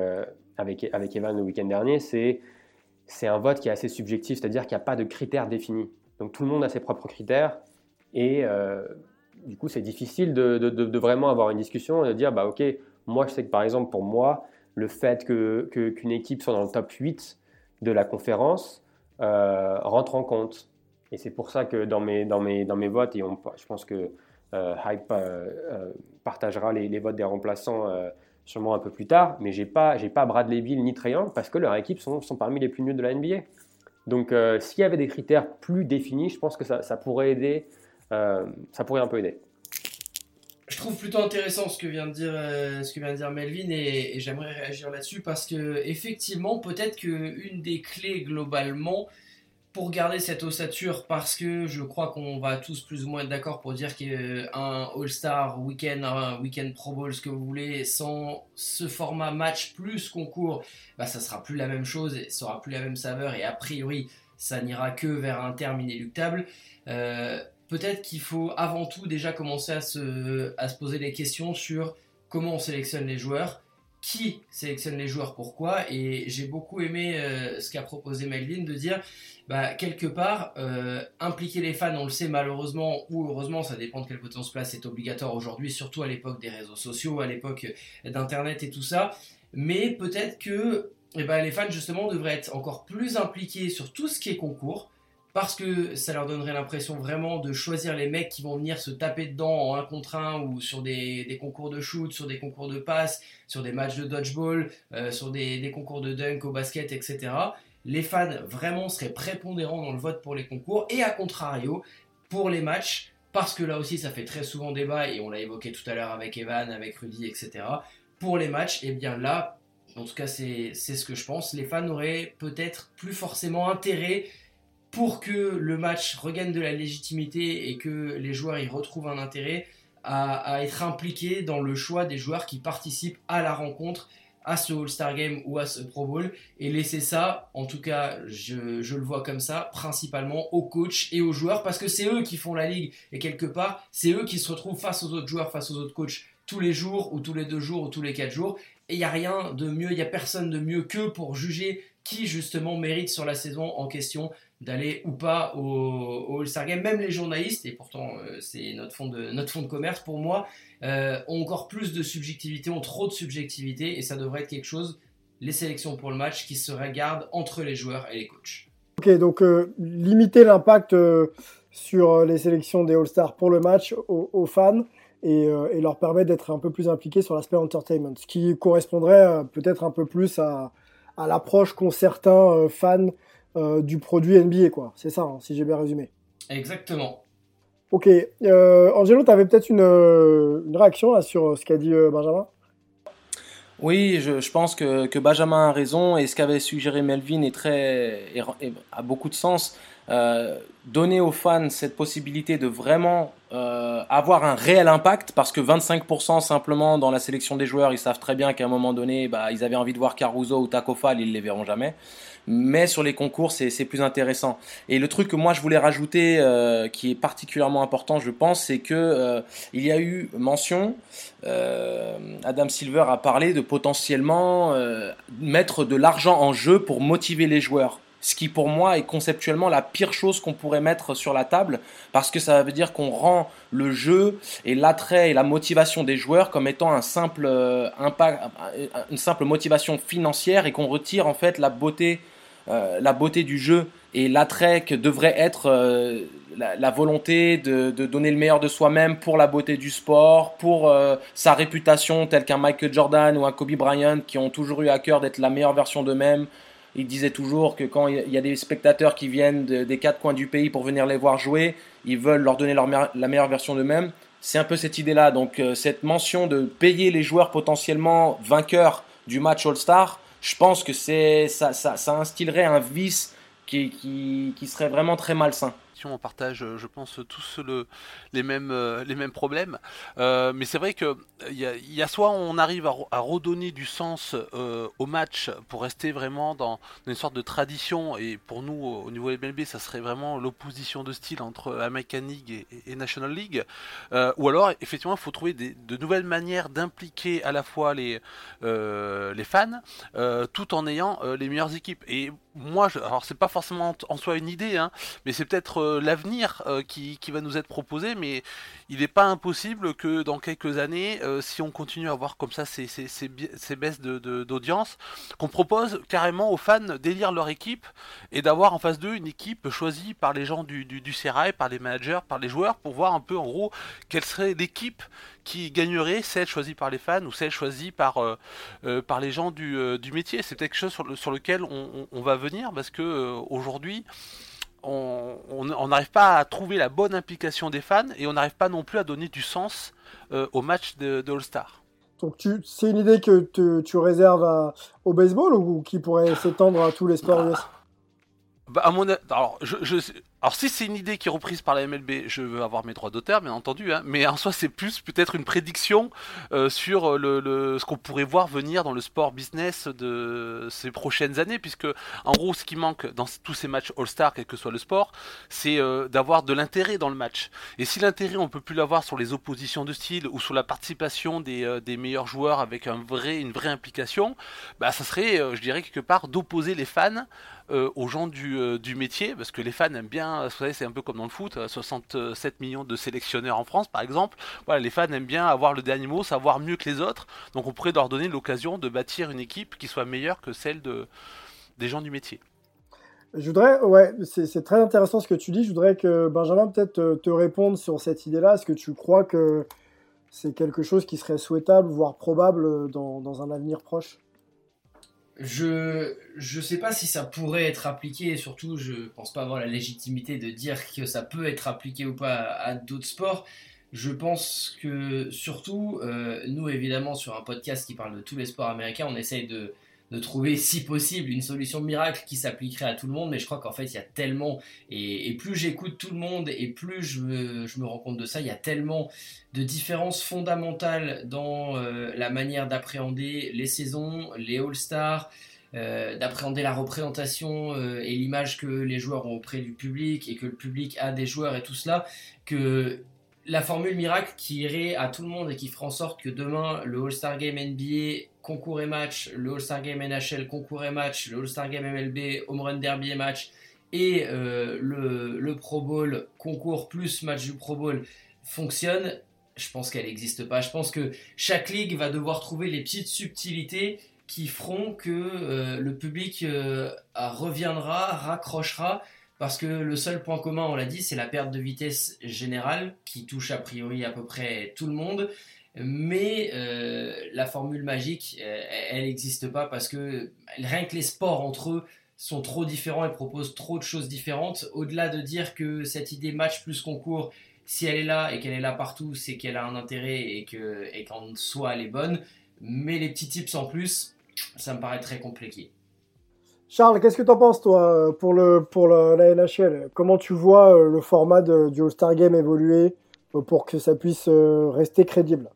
avec, avec Evan le week-end dernier, c'est c'est un vote qui est assez subjectif, c'est-à-dire qu'il n'y a pas de critères définis. Donc tout le monde a ses propres critères et du coup, c'est difficile de, vraiment avoir une discussion et de dire, bah ok, moi je sais que par exemple pour moi, le fait qu'une que, équipe soit dans le top 8 de la conférence euh, rentre en compte. Et c'est pour ça que dans mes, dans mes, dans mes votes, et je pense que euh, Hype euh, partagera les, votes des remplaçants sûrement un peu plus tard, mais j'ai pas, pas Bradley Bill ni Trae parce que leurs équipes sont, sont parmi les plus nuls de la NBA. Donc s'il y avait des critères plus définis, je pense que ça, ça pourrait aider ça pourrait un peu aider. Je trouve plutôt intéressant ce que vient de dire, euh, Melvin et, j'aimerais réagir là-dessus parce que effectivement peut-être qu'une des clés globalement pour garder cette ossature parce que je crois qu'on va tous plus ou moins être d'accord pour dire qu'un All-Star week-end, un week-end Pro Bowl, ce que vous voulez, sans ce format match plus concours, bah ça sera plus la même chose, et ça sera plus la même saveur et a priori ça n'ira que vers un terme inéluctable. Euh, peut-être qu'il faut avant tout déjà commencer à se, à se poser des questions sur comment on sélectionne les joueurs, qui sélectionne les joueurs, pourquoi. Et j'ai beaucoup aimé euh, ce qu'a proposé Melvin de dire, bah, quelque part, euh, impliquer les fans, on le sait malheureusement ou heureusement, ça dépend de quel côté on se place, c'est obligatoire aujourd'hui, surtout à l'époque des réseaux sociaux, à l'époque d'Internet et tout ça. Mais peut-être que eh ben, les fans justement devraient être encore plus impliqués sur tout ce qui est concours parce que ça leur donnerait l'impression vraiment de choisir les mecs qui vont venir se taper dedans en un contre un ou sur des, concours de shoot, sur des concours de passe, sur des matchs de dodgeball, euh, sur des, concours de dunk au basket, etc. Les fans vraiment seraient prépondérants dans le vote pour les concours et à contrario pour les matchs parce que là aussi ça fait très souvent débat et on l'a évoqué tout à l'heure avec Evan, avec Rudy, etc. Pour les matchs, et eh bien là, en tout cas c'est ce que je pense, les fans auraient peut-être plus forcément intérêt pour que le match regagne de la légitimité et que les joueurs y retrouvent un intérêt à, être impliqués dans le choix des joueurs qui participent à la rencontre à ce All-Star Game ou à ce Pro Bowl. Et laisser ça, en tout cas je, le vois comme ça, principalement aux coachs et aux joueurs parce que c'est eux qui font la ligue. Et quelque part c'est eux qui se retrouvent face aux autres joueurs, face aux autres coachs tous les jours ou tous les deux jours ou tous les quatre jours. Et il n'y a rien de mieux, il n'y a personne de mieux que pour juger qui justement mérite sur la saison en question d'aller ou pas au, All-Star Game. Même les journalistes, et pourtant euh, c'est notre fond de, notre fond de commerce pour moi, euh, ont encore plus de subjectivité, ont trop de subjectivité, et ça devrait être quelque chose, les sélections pour le match, qui se regardent entre les joueurs et les coachs. Ok, donc euh, limiter l'impact sur les sélections des All-Stars pour le match aux, fans. Et, leur permettre d'être un peu plus impliqués sur l'aspect entertainment, ce qui correspondrait peut-être un peu plus à, l'approche qu'ont certains fans du produit NBA, quoi. C'est ça, hein, si j'ai bien résumé. Exactement. Ok. Euh, Angelo, tu avais peut-être une, euh, une, réaction sur ce qu'a dit Benjamin? Oui, je, pense que, que, Benjamin a raison et ce qu'avait suggéré Melvin est très, a beaucoup de sens. donner aux fans cette possibilité de vraiment avoir un réel impact parce que 25% simplement dans la sélection des joueurs, ils savent très bien qu'à un moment donné, bah, ils avaient envie de voir Caruso ou Takofal, ils les verront jamais mais sur les concours, c'est plus intéressant. Et le truc que moi je voulais rajouter, euh, qui est particulièrement important, je pense, c'est que euh, il y a eu mention. Euh, Adam Silver a parlé de potentiellement mettre de l'argent en jeu pour motiver les joueurs. Ce qui pour moi est conceptuellement la pire chose qu'on pourrait mettre sur la table, parce que ça veut dire qu'on rend le jeu et l'attrait et la motivation des joueurs comme étant un simple impact, une simple motivation financière et qu'on retire en fait la beauté euh, la beauté du jeu et l'attrait que devrait être euh, la, volonté de, donner le meilleur de soi-même pour la beauté du sport, pour euh, sa réputation, tel qu'un Michael Jordan ou un Kobe Bryant qui ont toujours eu à cœur d'être la meilleure version d'eux-mêmes. Il disait toujours que quand il y a des spectateurs qui viennent des quatre coins du pays pour venir les voir jouer, ils veulent leur donner la meilleure version d'eux-mêmes. C'est un peu cette idée-là. Donc cette mention de payer les joueurs potentiellement vainqueurs du match All-Star, je pense que c'est ça, ça, instillerait un vice qui serait vraiment très malsain on partage, je pense, tous le, les, mêmes, euh, les mêmes problèmes. Euh, mais c'est vrai que il y, a, soit on arrive à, redonner du sens euh, au match pour rester vraiment dans, une sorte de tradition. Et pour nous, au niveau MLB, ça serait vraiment l'opposition de style entre American League et, National League. ou alors, effectivement, il faut trouver de nouvelles manières d'impliquer à la fois les, les fans, tout en ayant les meilleures équipes. Et moi, je, alors c'est pas forcément en soi une idée, hein, mais c'est peut-être euh, l'avenir euh, qui, va nous être proposé, mais il n'est pas impossible que dans quelques années, euh, si on continue à voir comme ça ces, ces, baisses d'audience, qu'on propose carrément aux fans d'élire leur équipe et d'avoir en face d'eux une équipe choisie par les gens du, du, du par les managers, par les joueurs, pour voir un peu en gros quelle serait l'équipe qui gagnerait, celle choisie par les fans ou celle choisie par, par les gens du, métier. C'est quelque chose sur, sur lequel on, on, va venir parce que aujourd'hui, on n'arrive pas à trouver la bonne implication des fans et on n'arrive pas non plus à donner du sens euh, au match de, All-Star. Donc c'est une idée que tu, réserves au baseball ou qui pourrait s'étendre à tous les sports bah, bah, à mon, alors, je, alors si c'est une idée qui est reprise par la MLB, je veux avoir mes droits d'auteur, bien entendu, hein, mais en soi c'est plus peut-être une prédiction euh, sur le, ce qu'on pourrait voir venir dans le sport business de ces prochaines années, puisque en gros ce qui manque dans tous ces matchs All-Star, quel que soit le sport, c'est euh, d'avoir de l'intérêt dans le match. Et si l'intérêt on peut plus l'avoir sur les oppositions de style ou sur la participation des, euh, des meilleurs joueurs avec un vrai, une vraie implication, bah ça serait, je dirais quelque part, d'opposer les fans aux gens du, du métier, parce que les fans aiment bien vous savez, c'est un peu comme dans le foot, 67 euh, millions de sélectionneurs en France, par exemple. Voilà, les fans aiment bien avoir le dernier mot, savoir mieux que les autres. Donc on pourrait leur donner l'occasion de bâtir une équipe qui soit meilleure que celle de, des gens du métier. Je voudrais, ouais, c'est très intéressant ce que tu dis. Je voudrais que Benjamin peut-être te, réponde sur cette idée-là. Est-ce que tu crois que c'est quelque chose qui serait souhaitable, voire probable dans un avenir proche? Je je sais pas si ça pourrait être appliqué et surtout je pense pas avoir la légitimité de dire que ça peut être appliqué ou pas à, d'autres sports. Je pense que surtout euh, nous évidemment sur un podcast qui parle de tous les sports américains, on essaye de de trouver, si possible, une solution miracle qui s'appliquerait à tout le monde, mais je crois qu'en fait, il y a tellement, et, plus j'écoute tout le monde, et plus je me, rends compte de ça, il y a tellement de différences fondamentales dans euh, la manière d'appréhender les saisons, les All-Stars, euh, d'appréhender la représentation euh, et l'image que les joueurs ont auprès du public et que le public a des joueurs et tout cela, que la formule miracle qui irait à tout le monde et qui ferait en sorte que demain le All-Star Game NBA concours et match, le All-Star Game NHL concours et match, le All-Star Game MLB Home Run Derby match et euh, le, Pro Bowl concours plus match du Pro Bowl fonctionne, je pense qu'elle n'existe pas. Je pense que chaque ligue va devoir trouver les petites subtilités qui feront que euh, le public euh, reviendra, raccrochera parce que le seul point commun, on l'a dit, c'est la perte de vitesse générale qui touche a priori à peu près tout le monde. Mais euh, la formule magique, euh, elle n'existe pas parce que rien que les sports entre eux sont trop différents et proposent trop de choses différentes. Au-delà de dire que cette idée match plus concours, si elle est là et qu'elle est là partout, c'est qu'elle a un intérêt et qu'en soi elle est bonne. Mais les petits tips en plus, ça me paraît très compliqué. Charles, qu'est-ce que tu en penses, toi, pour, le, pour la NHL Comment tu vois euh, le format du All-Star Game évoluer euh, pour que ça puisse euh, rester crédible?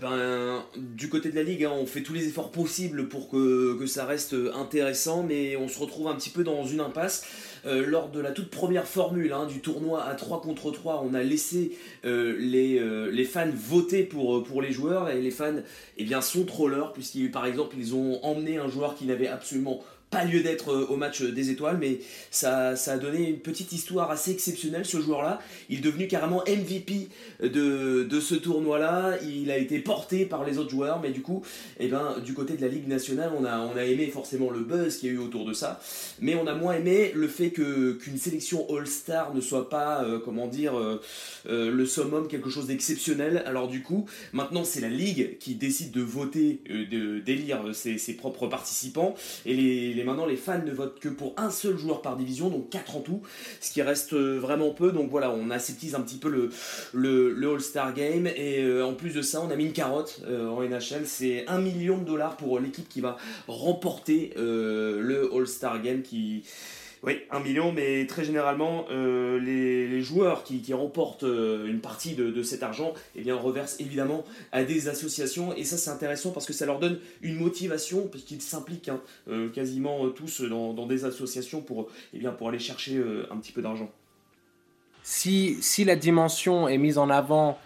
Ben, du côté de la ligue, hein, on fait tous les efforts possibles pour que, ça reste intéressant, mais on se retrouve un petit peu dans une impasse. Euh, lors de la toute première formule hein, du tournoi à 3 contre 3, on a laissé euh, les, euh, les, fans voter pour, les joueurs, et les fans eh sont trollers, puisqu'ils par exemple ils ont emmené un joueur qui n'avait absolument pas lieu d'être euh, au match des étoiles, mais ça, a donné une petite histoire assez exceptionnelle, ce joueur-là. Il est devenu carrément MVP de, de ce tournoi-là. Il a été porté par les autres joueurs, mais du coup, eh ben, du côté de la Ligue nationale, on a, aimé forcément le buzz qu'il y a eu autour de ça, mais on a moins aimé le fait que, qu'une sélection All-Star ne soit pas, euh, comment dire, euh, le summum, quelque chose d'exceptionnel. Alors du coup, maintenant c'est la Ligue qui décide de voter, de d'élire ses, ses, propres participants, et les maintenant les fans ne votent que pour un seul joueur par division, donc 4 en tout, ce qui reste euh, vraiment peu. Donc voilà, on aseptise un petit peu le, le, All-Star Game. Et euh, en plus de ça, on a mis une carotte euh, en NHL. C'est 1 million de dollars pour l'équipe qui va remporter le All-Star Game qui oui, un million, mais très généralement, euh, les, joueurs qui, remportent euh, une partie de, cet argent eh bien, reversent évidemment à des associations. Et ça, c'est intéressant parce que ça leur donne une motivation, parce qu'ils s'impliquent hein, euh, quasiment tous dans, des associations pour, eh aller chercher un petit peu d'argent. Si la dimension est mise en avant,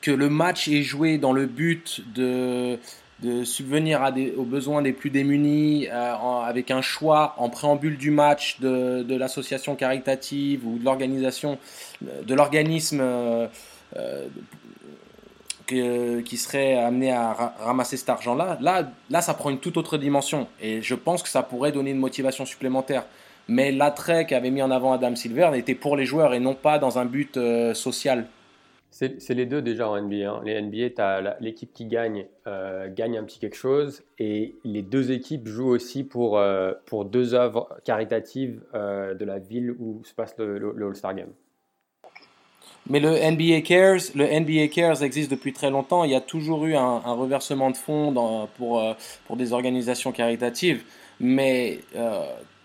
que le match est joué dans le but de de subvenir aux besoins des plus démunis euh, avec un choix en préambule du match de, l'association caritative ou de l'organisation, de l'organisme euh, euh qui serait amené à ramasser cet argent-là, là, là, ça prend une toute autre dimension. Et je pense que ça pourrait donner une motivation supplémentaire. Mais l'attrait qu'avait mis en avant Adam Silver était pour les joueurs et non pas dans un but social. C'est les deux déjà en NBA. Hein. Les NBA, l'équipe qui gagne, euh, gagne un petit quelque chose, et les deux équipes jouent aussi pour, euh, pour deux œuvres caritatives euh, de la ville où se passe le, All-Star Game. Mais le NBA Cares, le NBA Cares existe depuis très longtemps. Il y a toujours eu un, reversement de fonds pour, pour des organisations caritatives. Mais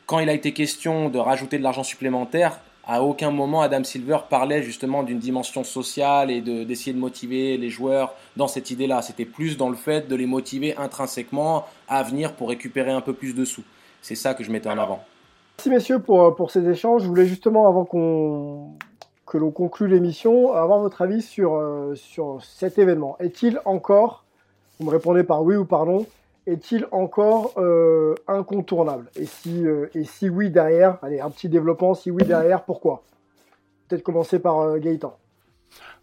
quand il a été question de rajouter de l'argent supplémentaire, à aucun moment Adam Silver parlait justement d'une dimension sociale et d'essayer de, motiver les joueurs dans cette idée-là. C'était plus dans le fait de les motiver intrinsèquement à venir pour récupérer un peu plus de sous. C'est ça que je mettais en avant. Merci messieurs pour, pour ces échanges. Je voulais justement, avant qu'on que l'on conclue l'émission, avoir votre avis sur, euh, sur cet événement. Est-il encore, vous me répondez par oui ou par non, est-il encore euh, incontournable? Et si, euh, et si oui derrière, allez un petit développement, si oui derrière, pourquoi? Peut-être commencer par euh, Gaëtan.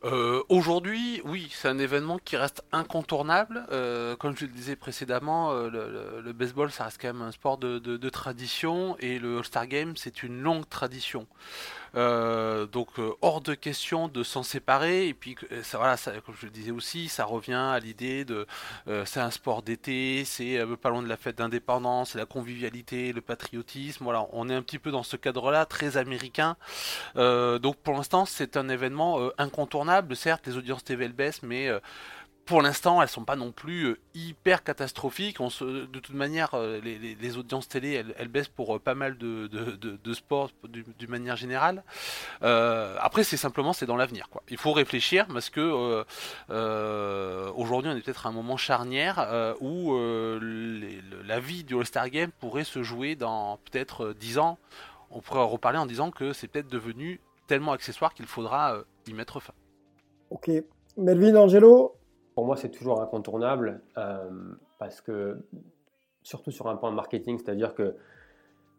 Euh, aujourd'hui, oui, c'est un événement qui reste incontournable. Euh, comme je le disais précédemment, euh, le, baseball, ça reste quand même un sport de, tradition et le All-Star Game, c'est une longue tradition. donc, hors de question de s'en séparer. Et puis, ça, voilà, comme je le disais aussi, ça revient à l'idée de c'est un sport d'été, c'est pas loin de la fête d'indépendance, la convivialité, le patriotisme. Voilà, on est un petit peu dans ce cadre-là, très américain. donc, pour l'instant, c'est un événement incontournable certes, les audiences TV elles baissent, mais euh, pour l'instant, elles sont pas non plus hyper catastrophiques. De toute manière, les, audiences télé, elles, baissent pour pas mal de, sports d'une manière générale. après, c'est simplement c'est dans l'avenir. Quoi. Il faut réfléchir parce que aujourd'hui, on est peut-être à un moment charnière où la vie du All-Star Game pourrait se jouer dans peut-être 10 ans. On pourrait en reparler en disant que c'est peut-être devenu tellement accessoire qu'il faudra y mettre fin. Ok. Melvin, Angelo? Pour moi, c'est toujours incontournable euh, parce que, surtout sur un point de marketing, c'est-à-dire que,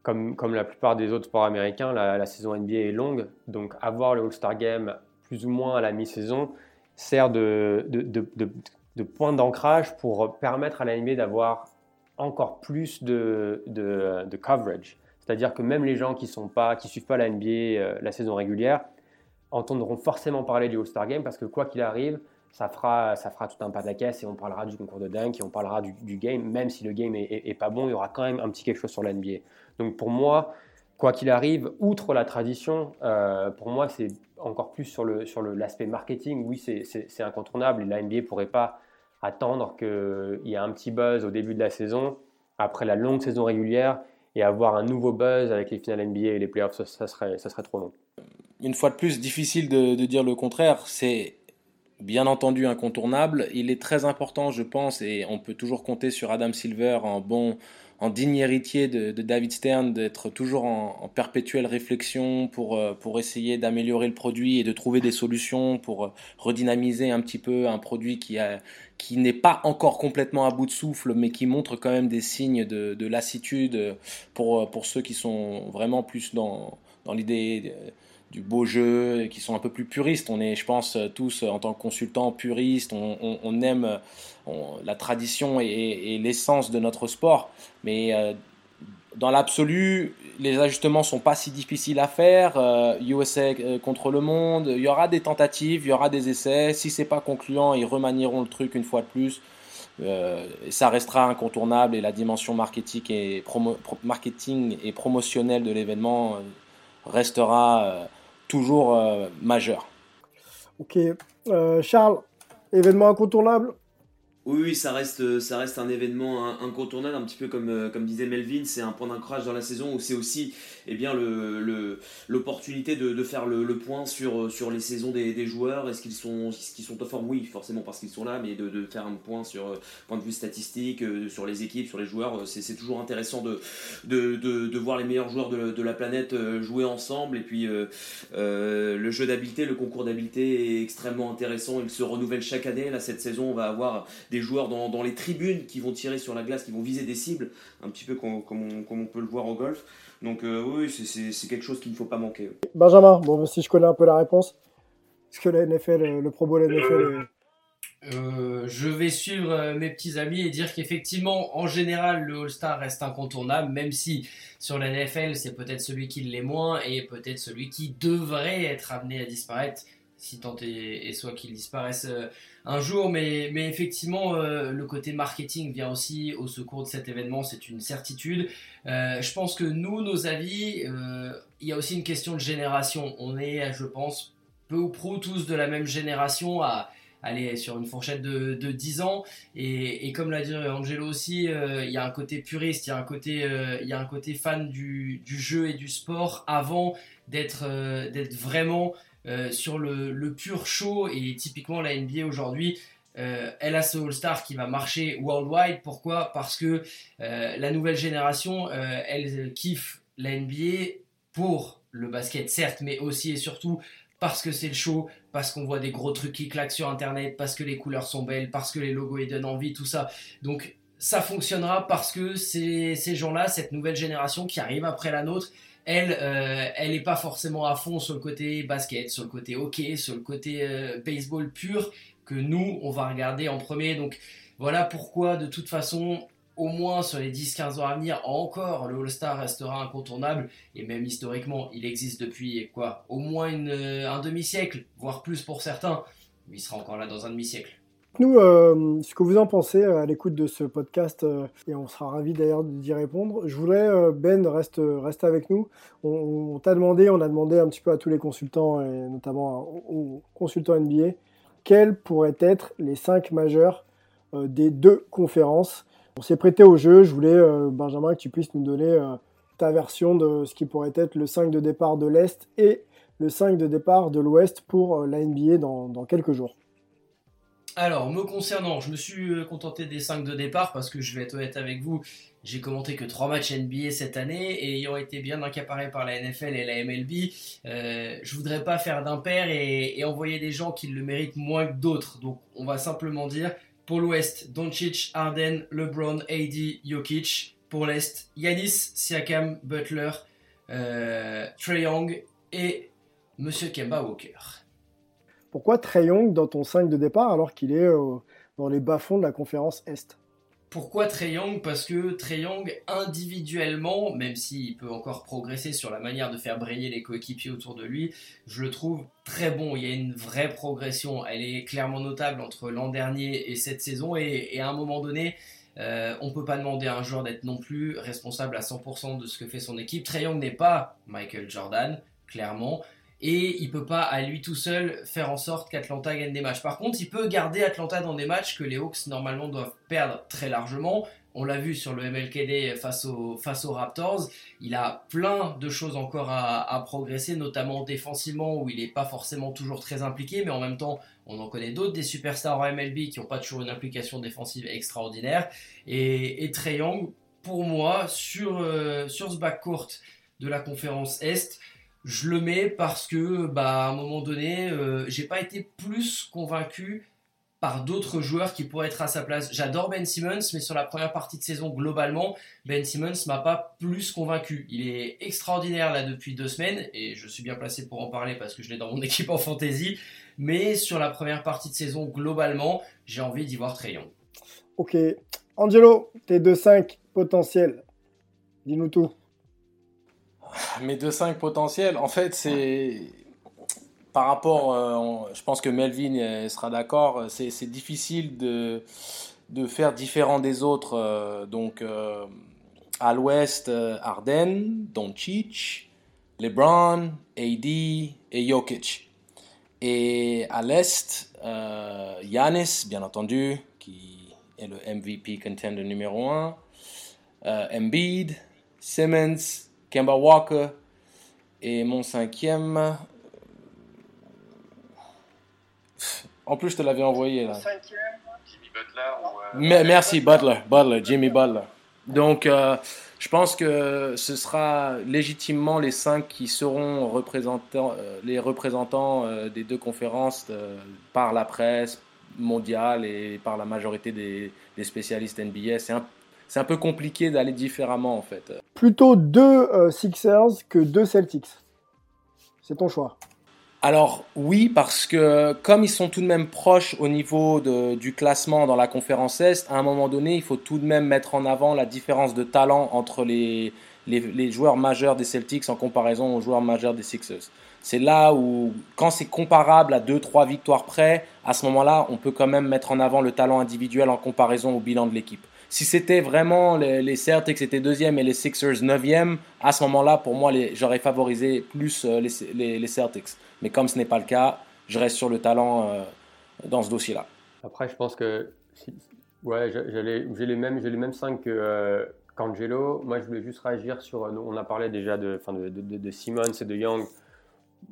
comme, comme la plupart des autres sports américains, la, saison NBA est longue. Donc, avoir le All-Star Game plus ou moins à la mi-saison sert de, de, point d'ancrage pour permettre à la d'avoir encore plus de, de, coverage. C'est-à-dire que même les gens qui ne suivent pas la NBA euh, la saison régulière entendront forcément parler du All-Star Game parce que quoi qu'il arrive, ça fera, ça fera tout un pas de la caisse et on parlera du concours de dunk et on parlera du, game. Même si le game est, pas bon, il y aura quand même un petit quelque chose sur l'NBA. Donc pour moi, quoi qu'il arrive, outre la tradition, euh, pour moi, c'est encore plus sur l'aspect sur le, marketing. Oui, c'est incontournable et la NBA pourrait pas attendre qu'il y ait un petit buzz au début de la saison, après la longue saison régulière, et avoir un nouveau buzz avec les finales NBA et les playoffs, ça serait, ça serait trop long une fois de plus, difficile de, dire le contraire. C'est bien entendu incontournable. Il est très important, je pense, et on peut toujours compter sur Adam Silver en bon, en digne héritier de, David Stern, d'être toujours en, perpétuelle réflexion pour, euh, pour essayer d'améliorer le produit et de trouver des solutions pour euh, redynamiser un petit peu un produit qui, qui n'est pas encore complètement à bout de souffle, mais qui montre quand même des signes de, de lassitude pour, pour ceux qui sont vraiment plus dans, dans l'idée du beau jeu, qui sont un peu plus puristes. On est, je pense, tous en tant que consultants puristes, on, aime la tradition et, l'essence de notre sport. Mais euh, dans l'absolu, les ajustements sont pas si difficiles à faire. USA euh, euh, contre le monde, il y aura des tentatives, il y aura des essais. Si c'est pas concluant, ils remanieront le truc une fois de plus. ça restera incontournable et la dimension marketing et, marketing et promotionnelle de l'événement restera toujours euh, majeur. Ok. Euh, Charles, événement incontournable? Oui, ça reste, ça reste un événement incontournable, un petit peu comme, euh, comme disait Melvin, c'est un point d'ancrage dans la saison où c'est aussi eh bien, l'opportunité le, de, faire le, point sur, les saisons des, joueurs. Est-ce qu'ils sont, en forme Oui, forcément parce qu'ils sont là, mais de, faire un point sur euh, point de vue statistique, euh, sur les équipes, sur les joueurs, c'est toujours intéressant de, voir les meilleurs joueurs de, la planète jouer ensemble. Et puis le jeu d'habileté, le concours d'habileté est extrêmement intéressant. Il se renouvelle chaque année. Là, cette saison, on va avoir des joueurs dans, les tribunes qui vont tirer sur la glace, qui vont viser des cibles, un petit peu comme, on, peut le voir au golf. Donc euh, oui, c'est quelque chose qu'il ne faut pas manquer. Benjamin, bon, si je connais un peu la réponse, est-ce que la NFL, le Pro Bowl NFL euh, je vais suivre euh, mes petits amis et dire qu'effectivement, en général, le All-Star reste incontournable, même si sur la NFL, c'est peut-être celui qui l'est moins et peut-être celui qui devrait être amené à disparaître si tant est, soit qu'il disparaisse euh, un jour, mais, mais effectivement, euh, le côté marketing vient aussi au secours de cet événement, c'est une certitude. Euh, je pense que nous, nos avis, il y a aussi une question de génération. On est, je pense, peu ou prou tous de la même génération à aller sur une fourchette de, de 10 ans. Et, comme l'a dit Angelo aussi, il y a un côté puriste, il y a un côté, il y a un côté fan du, du jeu et du sport avant d'être d'être vraiment euh, sur le, pur show et typiquement la NBA aujourd'hui. Euh, elle a ce All-Star qui va marcher worldwide. Pourquoi? Parce que euh, la nouvelle génération, elle kiffe la NBA pour le basket, certes, mais aussi et surtout parce que c'est le show, parce qu'on voit des gros trucs qui claquent sur Internet, parce que les couleurs sont belles, parce que les logos ils donnent envie, tout ça. Donc ça fonctionnera parce que ces gens-là, cette nouvelle génération qui arrive après la nôtre, elle, euh, n'est pas forcément à fond sur le côté basket, sur le côté hockey, sur le côté euh, baseball pur que nous, on va regarder en premier. Donc voilà pourquoi, de toute façon, au moins sur les 10-15 ans à venir, encore, le All-Star restera incontournable. Et même historiquement, il existe depuis quoi Au moins euh, un demi-siècle, voire plus pour certains. Il sera encore là dans un demi-siècle nous euh, ce que vous en pensez euh, à l'écoute de ce podcast, euh, et on sera ravis d'ailleurs d'y répondre. Je voudrais, Ben, reste, reste avec nous. On, t'a demandé, on a demandé un petit peu à tous les consultants, et notamment aux consultants NBA, quels pourraient être les 5 majeurs des deux conférences On s'est prêté au jeu, je voulais, Benjamin, que tu puisses nous donner ta version de ce qui pourrait être le 5 de départ de l'Est et le 5 de départ de l'Ouest pour la NBA dans quelques jours. Alors, me concernant, je me suis euh, contenté des 5 de départ parce que je vais être honnête avec vous, j'ai commenté que 3 matchs NBA cette année et ayant été bien accaparé par la NFL et la MLB, euh, je voudrais pas faire d'impair et, envoyer des gens qui le méritent moins que d'autres. Donc, on va simplement dire pour l'Ouest, Doncic, Arden, LeBron, AD, Jokic. Pour l'Est, Yanis, Siakam, Butler, euh, Trey Young et Monsieur Kemba Walker. Pourquoi Trey Young dans ton 5 de départ alors qu'il est euh, dans les bas-fonds de la conférence Est? Pourquoi Trey Young? Parce que Trey Young, individuellement, même s'il peut encore progresser sur la manière de faire briller les coéquipiers autour de lui, je le trouve très bon. Il y a une vraie progression. Elle est clairement notable entre l'an dernier et cette saison. Et, à un moment donné, euh, on ne peut pas demander à un joueur d'être non plus responsable à 100% de ce que fait son équipe. Trey Young n'est pas Michael Jordan, clairement et il peut pas à lui tout seul faire en sorte qu'Atlanta gagne des matchs. Par contre, il peut garder Atlanta dans des matchs que les Hawks normalement doivent perdre très largement. On l'a vu sur le MLKD face, aux Raptors. Il a plein de choses encore à, progresser, notamment défensivement où il n'est pas forcément toujours très impliqué, mais en même temps, on en connaît d'autres des superstars en MLB qui n'ont pas toujours une implication défensive extraordinaire. Et, et Young, pour moi, sur, euh, sur ce backcourt de la conférence Est, je le mets parce que, bah, à un moment donné, euh, j'ai pas été plus convaincu par d'autres joueurs qui pourraient être à sa place. J'adore Ben Simmons, mais sur la première partie de saison, globalement, Ben Simmons m'a pas plus convaincu. Il est extraordinaire là depuis deux semaines, et je suis bien placé pour en parler parce que je l'ai dans mon équipe en fantasy. Mais sur la première partie de saison, globalement, j'ai envie d'y voir Trayon. Ok. Angelo, tes 2-5 potentiels. Dis-nous tout. Mes 2-5 potentiels, en fait, c'est par rapport, euh, je pense que Melvin euh, sera d'accord, c'est difficile de, faire différent des autres. Euh, donc, à l'ouest, Arden, Doncic, LeBron, AD et Jokic. Et à l'est, Yanis, bien entendu, qui est le MVP contender numéro 1, Embiid, Simmons, Kemba Walker. Et mon cinquième. Euh, en plus, je te l'avais envoyé là. Cinquième, Jimmy Butler. Euh, merci, Butler. Butler, Jimmy Butler. Donc, euh, je pense que ce sera légitimement les cinq qui seront représentants, les représentants des deux conférences par la presse mondiale et par la majorité des, des spécialistes NBA. C'est un c'est un peu compliqué d'aller différemment en fait. Plutôt deux euh, Sixers que deux Celtics. C'est ton choix. Alors oui, parce que comme ils sont tout de même proches au niveau du classement dans la conférence Est, à un moment donné, il faut tout de même mettre en avant la différence de talent entre les, les, joueurs majeurs des Celtics en comparaison aux joueurs majeurs des Sixers. C'est là où, quand c'est comparable à 2-3 victoires près, à ce moment-là, on peut quand même mettre en avant le talent individuel en comparaison au bilan de l'équipe. Si c'était vraiment les, Celtics étaient deuxième et les Sixers neuvième, à ce moment-là, pour moi, j'aurais favorisé plus euh, les, les, Celtics. Mais comme ce n'est pas le cas, je reste sur le talent euh, dans ce dossier-là. Après, je pense que ouais, j'ai les mêmes, j'ai les mêmes cinq que euh, qu'Angelo. Moi, je voulais juste réagir sur. On a parlé déjà de, de, de, de Simmons et de Young.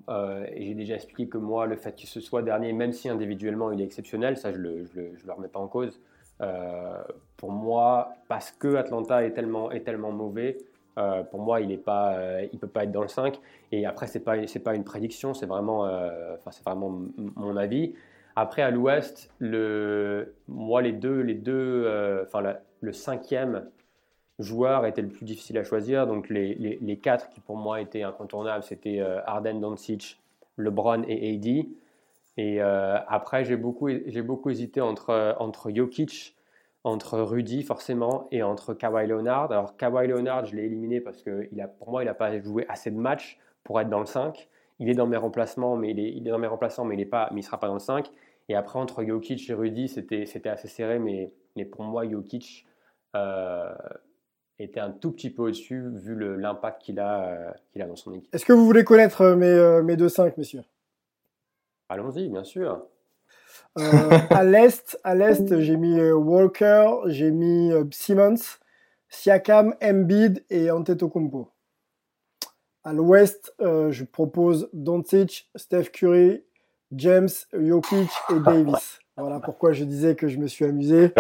et j'ai déjà expliqué que moi, le fait qu'il se soit dernier, même si individuellement il est exceptionnel, ça je ne le, je le, je le remets pas en cause. Euh, pour moi, parce que Atlanta est tellement, est tellement mauvais, euh, pour moi, il ne euh, peut pas être dans le 5. Et après, ce n'est pas, pas une prédiction, c'est vraiment, c'est vraiment mon avis. Après, à l'ouest, le, moi, les deux, les deux enfin, le cinquième joueur était le plus difficile à choisir. Donc, les, les, les quatre qui, pour moi, étaient incontournables, c'était Arden, Doncic, LeBron et AD. Et euh, après, j'ai beaucoup, j'ai beaucoup hésité entre, entre Jokic, entre Rudy forcément, et entre Kawhi Leonard. Alors Kawhi Leonard, je l'ai éliminé parce que il a, pour moi, il n'a pas joué assez de matchs pour être dans le 5. Il est dans mes remplacements, mais il est, est dans mes remplacements, mais il ne mais il sera pas dans le 5. Et après, entre Jokic et Rudy, c'était, c'était assez serré, mais, mais pour moi, Jokic euh, était un tout petit peu au-dessus vu l'impact qu'il a, euh, qu'il a dans son équipe. Est-ce que vous voulez connaître mes, mes deux 5, messieurs? Allons-y, bien sûr. Euh, à l'est, à l'est, j'ai mis euh, Walker, j'ai mis euh, Simmons, Siakam, Embiid et Antetokounmpo. À l'ouest, euh, je propose Doncic, Steph Curry, James, Jokic et Davis. Voilà pourquoi je disais que je me suis amusé.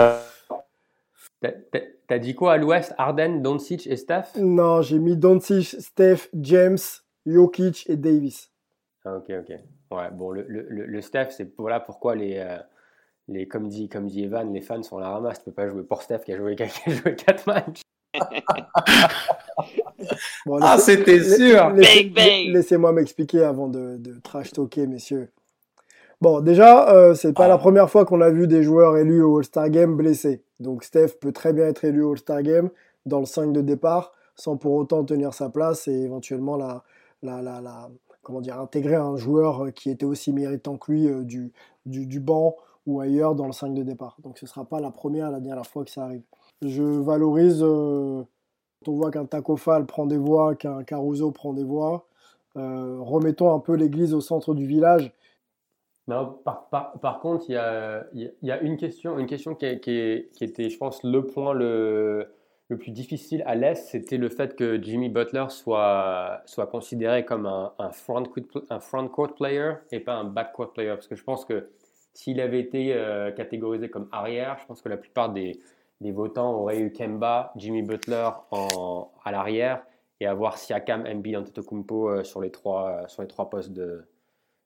T'as dit quoi à l'ouest? Arden, Doncic et Steph? Non, j'ai mis Doncic, Steph, James, Jokic et Davis. Ah, ok, ok. Ouais, bon, le, le, le- Steph, c'est voilà pourquoi les, euh, les comme, dit, comme dit Evan, les fans sont à la ramasse. Tu peux pas jouer pour Steph qui a joué, qui a joué 4 matchs. Bon, Ah, c'était sûr. Laissez-moi m'expliquer avant de, de trash talker, messieurs. Bon, déjà, euh, c'est pas la première fois qu'on a vu des joueurs élus au All-Star Game blessés. Donc Steph peut très bien être élu au All-Star Game dans le 5 de départ sans pour autant tenir sa place et éventuellement la, la, la, la- comment dire, intégrer un joueur qui était aussi méritant que lui euh, du, du, banc ou ailleurs dans le 5 de départ. Donc ce sera pas la première, la dernière fois que ça arrive. Je valorise euh, on voit qu'un Taco Fall prend des voix, qu'un Caruso prend des voix, euh, remettons un peu l'église au centre du village. Non, par, par, par contre, il y a, y a- une question, une question qui, est- qui, est- qui était, je pense, le point le, le plus difficile à l'Est, c'était le fait que Jimmy Butler soit, soit considéré comme un, front, court- player et pas un back court player. Parce que je pense que s'il avait été euh, catégorisé comme arrière, je pense que la plupart des, votants auraient eu Kemba, Jimmy Butler en, à l'arrière et avoir Siakam, Embiid, Antetokounmpo euh, sur les trois, euh, sur les trois postes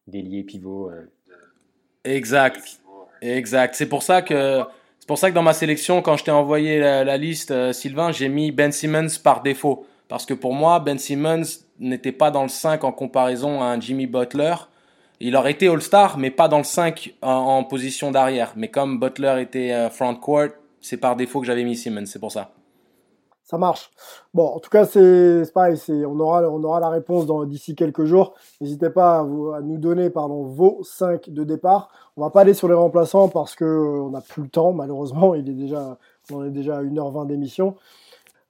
d'ailier pivot. euh. Exact. Exact. C'est pour ça que c'est pour ça que dans ma sélection, quand je t'ai envoyé la, liste, euh, Sylvain, j'ai mis Ben Simmons par défaut. Parce que pour moi, Ben Simmons n'était pas dans le 5 en comparaison à un Jimmy Butler. Il aurait été All-Star, mais pas dans le 5 en, en position d'arrière. Mais comme Butler était euh, front court, c'est par défaut que j'avais mis Simmons, c'est pour ça. Ça marche. Bon, en tout cas, c'est pareil. On aura, on aura la réponse d'ici quelques jours. N'hésitez pas à, vous- à nous donner pardon, vos 5 de départ. On va pas aller sur les remplaçants parce que euh, on n'a plus le temps, malheureusement. Il est déjà, on est déjà à 1h20 d'émission.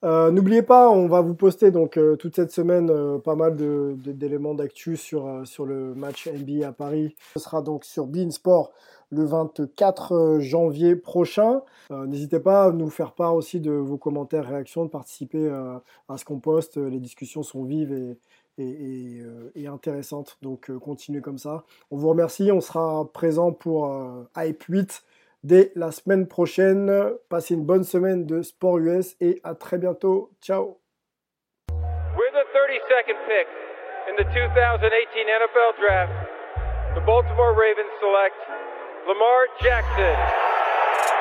Euh, N'oubliez pas, on va vous poster donc euh, toute cette semaine pas mal d'éléments d'actu sur, sur le match NBA à Paris. Ce sera donc sur Beansport le 24 janvier prochain. Euh, N'hésitez pas à nous faire part aussi de vos commentaires, réactions, de participer euh, à ce qu'on poste. Les discussions sont vives et, euh, intéressantes, donc euh, continuez comme ça. On vous remercie, on sera présent pour euh, Hype 8 dès la semaine prochaine. Passez une bonne semaine de sport US et à très bientôt. Ciao With the 32nd pick in the 2018 NFL Draft, the Baltimore Ravens select Lamar Jackson,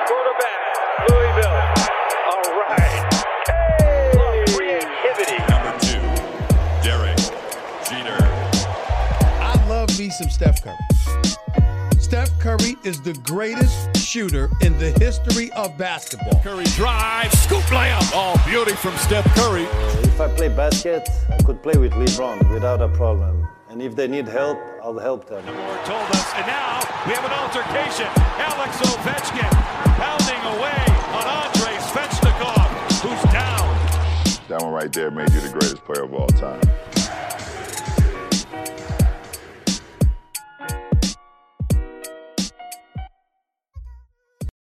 quarterback, Louisville. All right. Hey! Creativity. Number two, Derek Jeter. I love me some Steph Curry. Steph Curry is the greatest shooter in the history of basketball. Curry drives, scoop layup. Oh, beauty from Steph Curry. If I play basket, I could play with LeBron without a problem. And if they need help, I'll help them. Told us, and now we have an altercation. Alex Ovechkin pounding away on Andrei Svechnikov, who's down. That one right there made you the greatest player of all time.